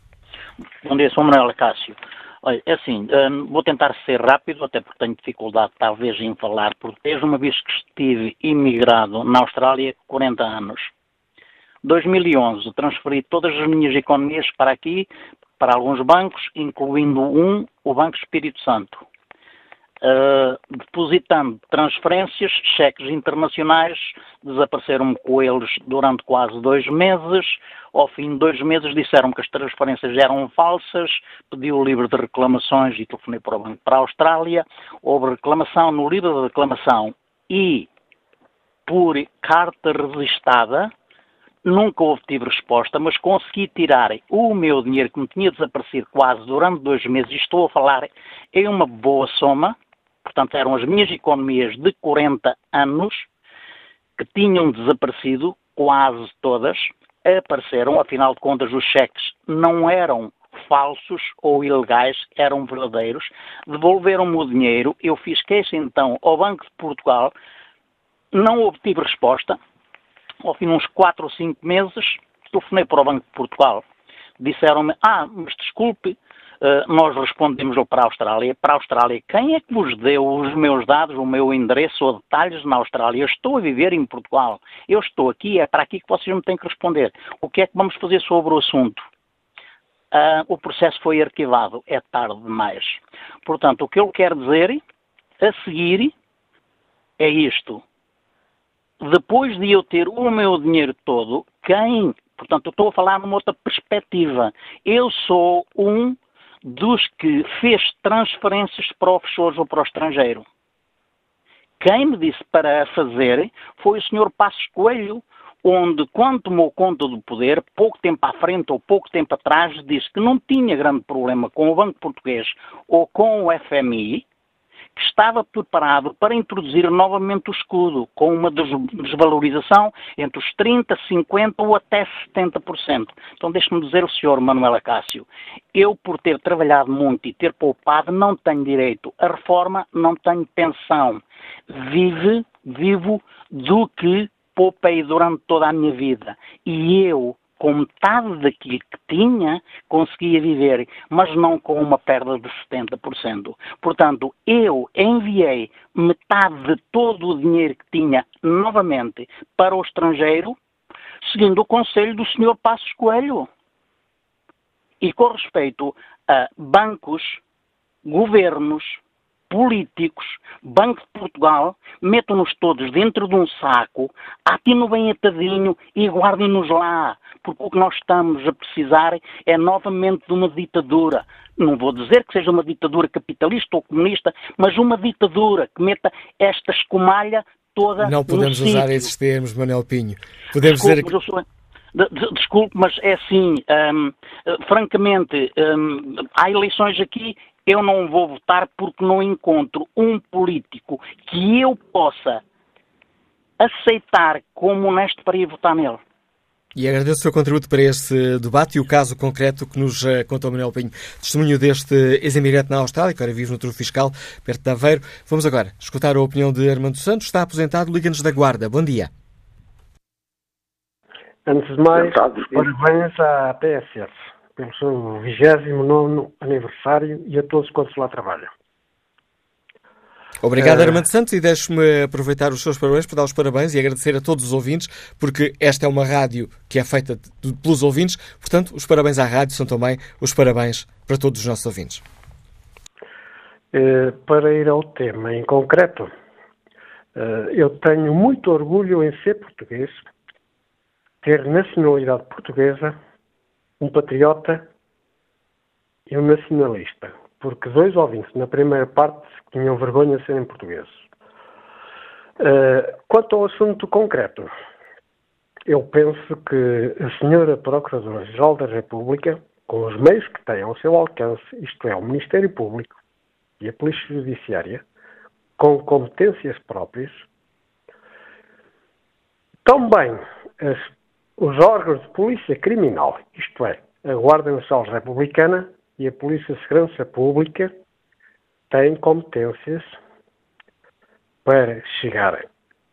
Bom dia, sou Manuel Cássio. Olha, é assim, hum, vou tentar ser rápido, até porque tenho dificuldade talvez em falar português, uma vez que estive imigrado na Austrália 40 anos. 2011 transferi todas as minhas economias para aqui, para alguns bancos, incluindo um, o Banco Espírito Santo. Uh, depositando transferências, cheques internacionais, desapareceram-me com eles durante quase dois meses. Ao fim de dois meses disseram que as transferências eram falsas, pedi o livro de reclamações e telefonei para o banco para a Austrália. Houve reclamação no livro de reclamação e por carta registada nunca obtive resposta, mas consegui tirar o meu dinheiro que me tinha desaparecido quase durante dois meses, estou a falar em uma boa soma, portanto eram as minhas economias de 40 anos, que tinham desaparecido, quase todas, apareceram, afinal de contas os cheques não eram falsos ou ilegais, eram verdadeiros, devolveram-me o dinheiro, eu fiz queixa então ao Banco de Portugal, não obtive resposta, ao fim de uns 4 ou 5 meses, telefonei para o Banco de Portugal, disseram-me, ah, mas desculpe, nós respondemos para a Austrália. Para a Austrália, quem é que vos deu os meus dados, o meu endereço ou detalhes na Austrália? Eu estou a viver em Portugal. Eu estou aqui, é para aqui que vocês me têm que responder. O que é que vamos fazer sobre o assunto? Uh, o processo foi arquivado. É tarde demais. Portanto, o que eu quero dizer a seguir é isto. Depois de eu ter o meu dinheiro todo, quem Portanto, eu estou a falar numa outra perspectiva. Eu sou um dos que fez transferências para offshores ou para o estrangeiro. Quem me disse para fazer foi o Sr. Passos Coelho, onde, quando tomou conta do poder, pouco tempo à frente ou pouco tempo atrás, disse que não tinha grande problema com o Banco Português ou com o FMI, que estava preparado para introduzir novamente o escudo, com uma desvalorização entre os 30%, 50% ou até 70%. Então deixe-me dizer o senhor Manuel Acácio, eu por ter trabalhado muito e ter poupado não tenho direito à reforma, não tenho pensão. Vive, vivo do que poupei durante toda a minha vida. E eu com metade daquilo que tinha, conseguia viver, mas não com uma perda de 70%. Portanto, eu enviei metade de todo o dinheiro que tinha novamente para o estrangeiro, seguindo o conselho do Sr. Passos Coelho. E com respeito a bancos, governos, políticos, Banco de Portugal, metam-nos todos dentro de um saco, atinem bem atadinho e guardem-nos lá, porque o que nós estamos a precisar é novamente de uma ditadura. Não vou dizer que seja uma ditadura capitalista ou comunista, mas uma ditadura que meta esta escumalha toda Não podemos usar sítio. esses termos, Manuel Pinho. Podemos Desculpe, dizer que... mas eu sou... Desculpe, mas é assim, hum, francamente, hum, há eleições aqui eu não vou votar porque não encontro um político que eu possa aceitar como honesto para ir votar nele. E agradeço o seu contributo para este debate e o caso concreto que nos uh, contou Manuel Pinho. Testemunho deste ex-imigrante na Austrália, que agora vive no Truro Fiscal, perto de Aveiro. Vamos agora escutar a opinião de Armando Santos. Está aposentado, liga-nos da Guarda. Bom dia. Antes de mais, parabéns à PSF pelo seu 29 aniversário e a todos quantos lá trabalham. Obrigado, uh, Armando Santos, e deixe-me aproveitar os seus parabéns para dar os parabéns e agradecer a todos os ouvintes, porque esta é uma rádio que é feita de, pelos ouvintes, portanto, os parabéns à rádio são também os parabéns para todos os nossos ouvintes. Uh, para ir ao tema em concreto, uh, eu tenho muito orgulho em ser português, ter nacionalidade portuguesa um patriota e um nacionalista, porque dois ouvintes na primeira parte tinham vergonha de serem portugueses. Uh, quanto ao assunto concreto, eu penso que a senhora Procuradora-Geral da República, com os meios que tem ao seu alcance, isto é, o Ministério Público e a Polícia Judiciária, com competências próprias, também as os órgãos de polícia criminal, isto é, a Guarda Nacional Republicana e a Polícia de Segurança Pública, têm competências para chegar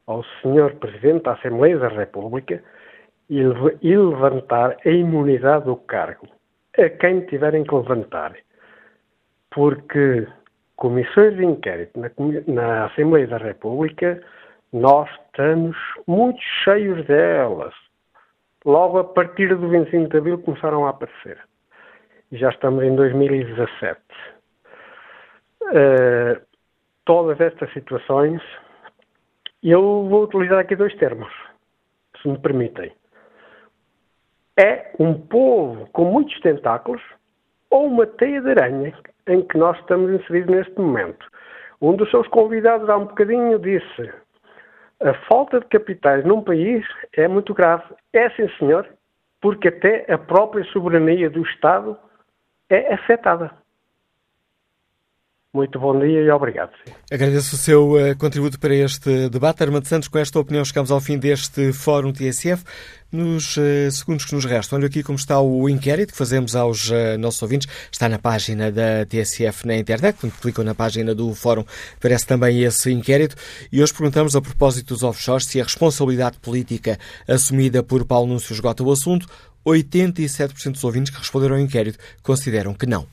ao Sr. Presidente da Assembleia da República e, levantar a imunidade do cargo a quem tiverem que levantar. Porque comissões de inquérito na, na Assembleia da República, nós estamos muito cheios delas logo a partir do 25 de Abril começaram a aparecer. Já estamos em 2017. Uh, eh, todas estas situações, eu vou utilizar aqui dois termos, se me permitem. É um povo com muitos tentáculos ou uma teia de aranha em que nós estamos inseridos neste momento. Um dos seus convidados há um bocadinho disse A falta de capitais num país é muito grave. É sim, senhor, porque até a própria soberania do Estado é afetada. Muito bom dia e obrigado. Agradeço o seu uh, contributo para este debate. Armando Santos, com esta opinião chegamos ao fim deste Fórum TSF. Nos uh, segundos que nos restam, olha aqui como está o inquérito que fazemos aos uh, nossos ouvintes. Está na página da TSF na internet. Quando clicam na página do Fórum, aparece também esse inquérito. E hoje perguntamos, a propósito dos offshores, se a responsabilidade política assumida por Paulo Núncio esgota o assunto. 87% dos ouvintes que responderam ao inquérito consideram que não.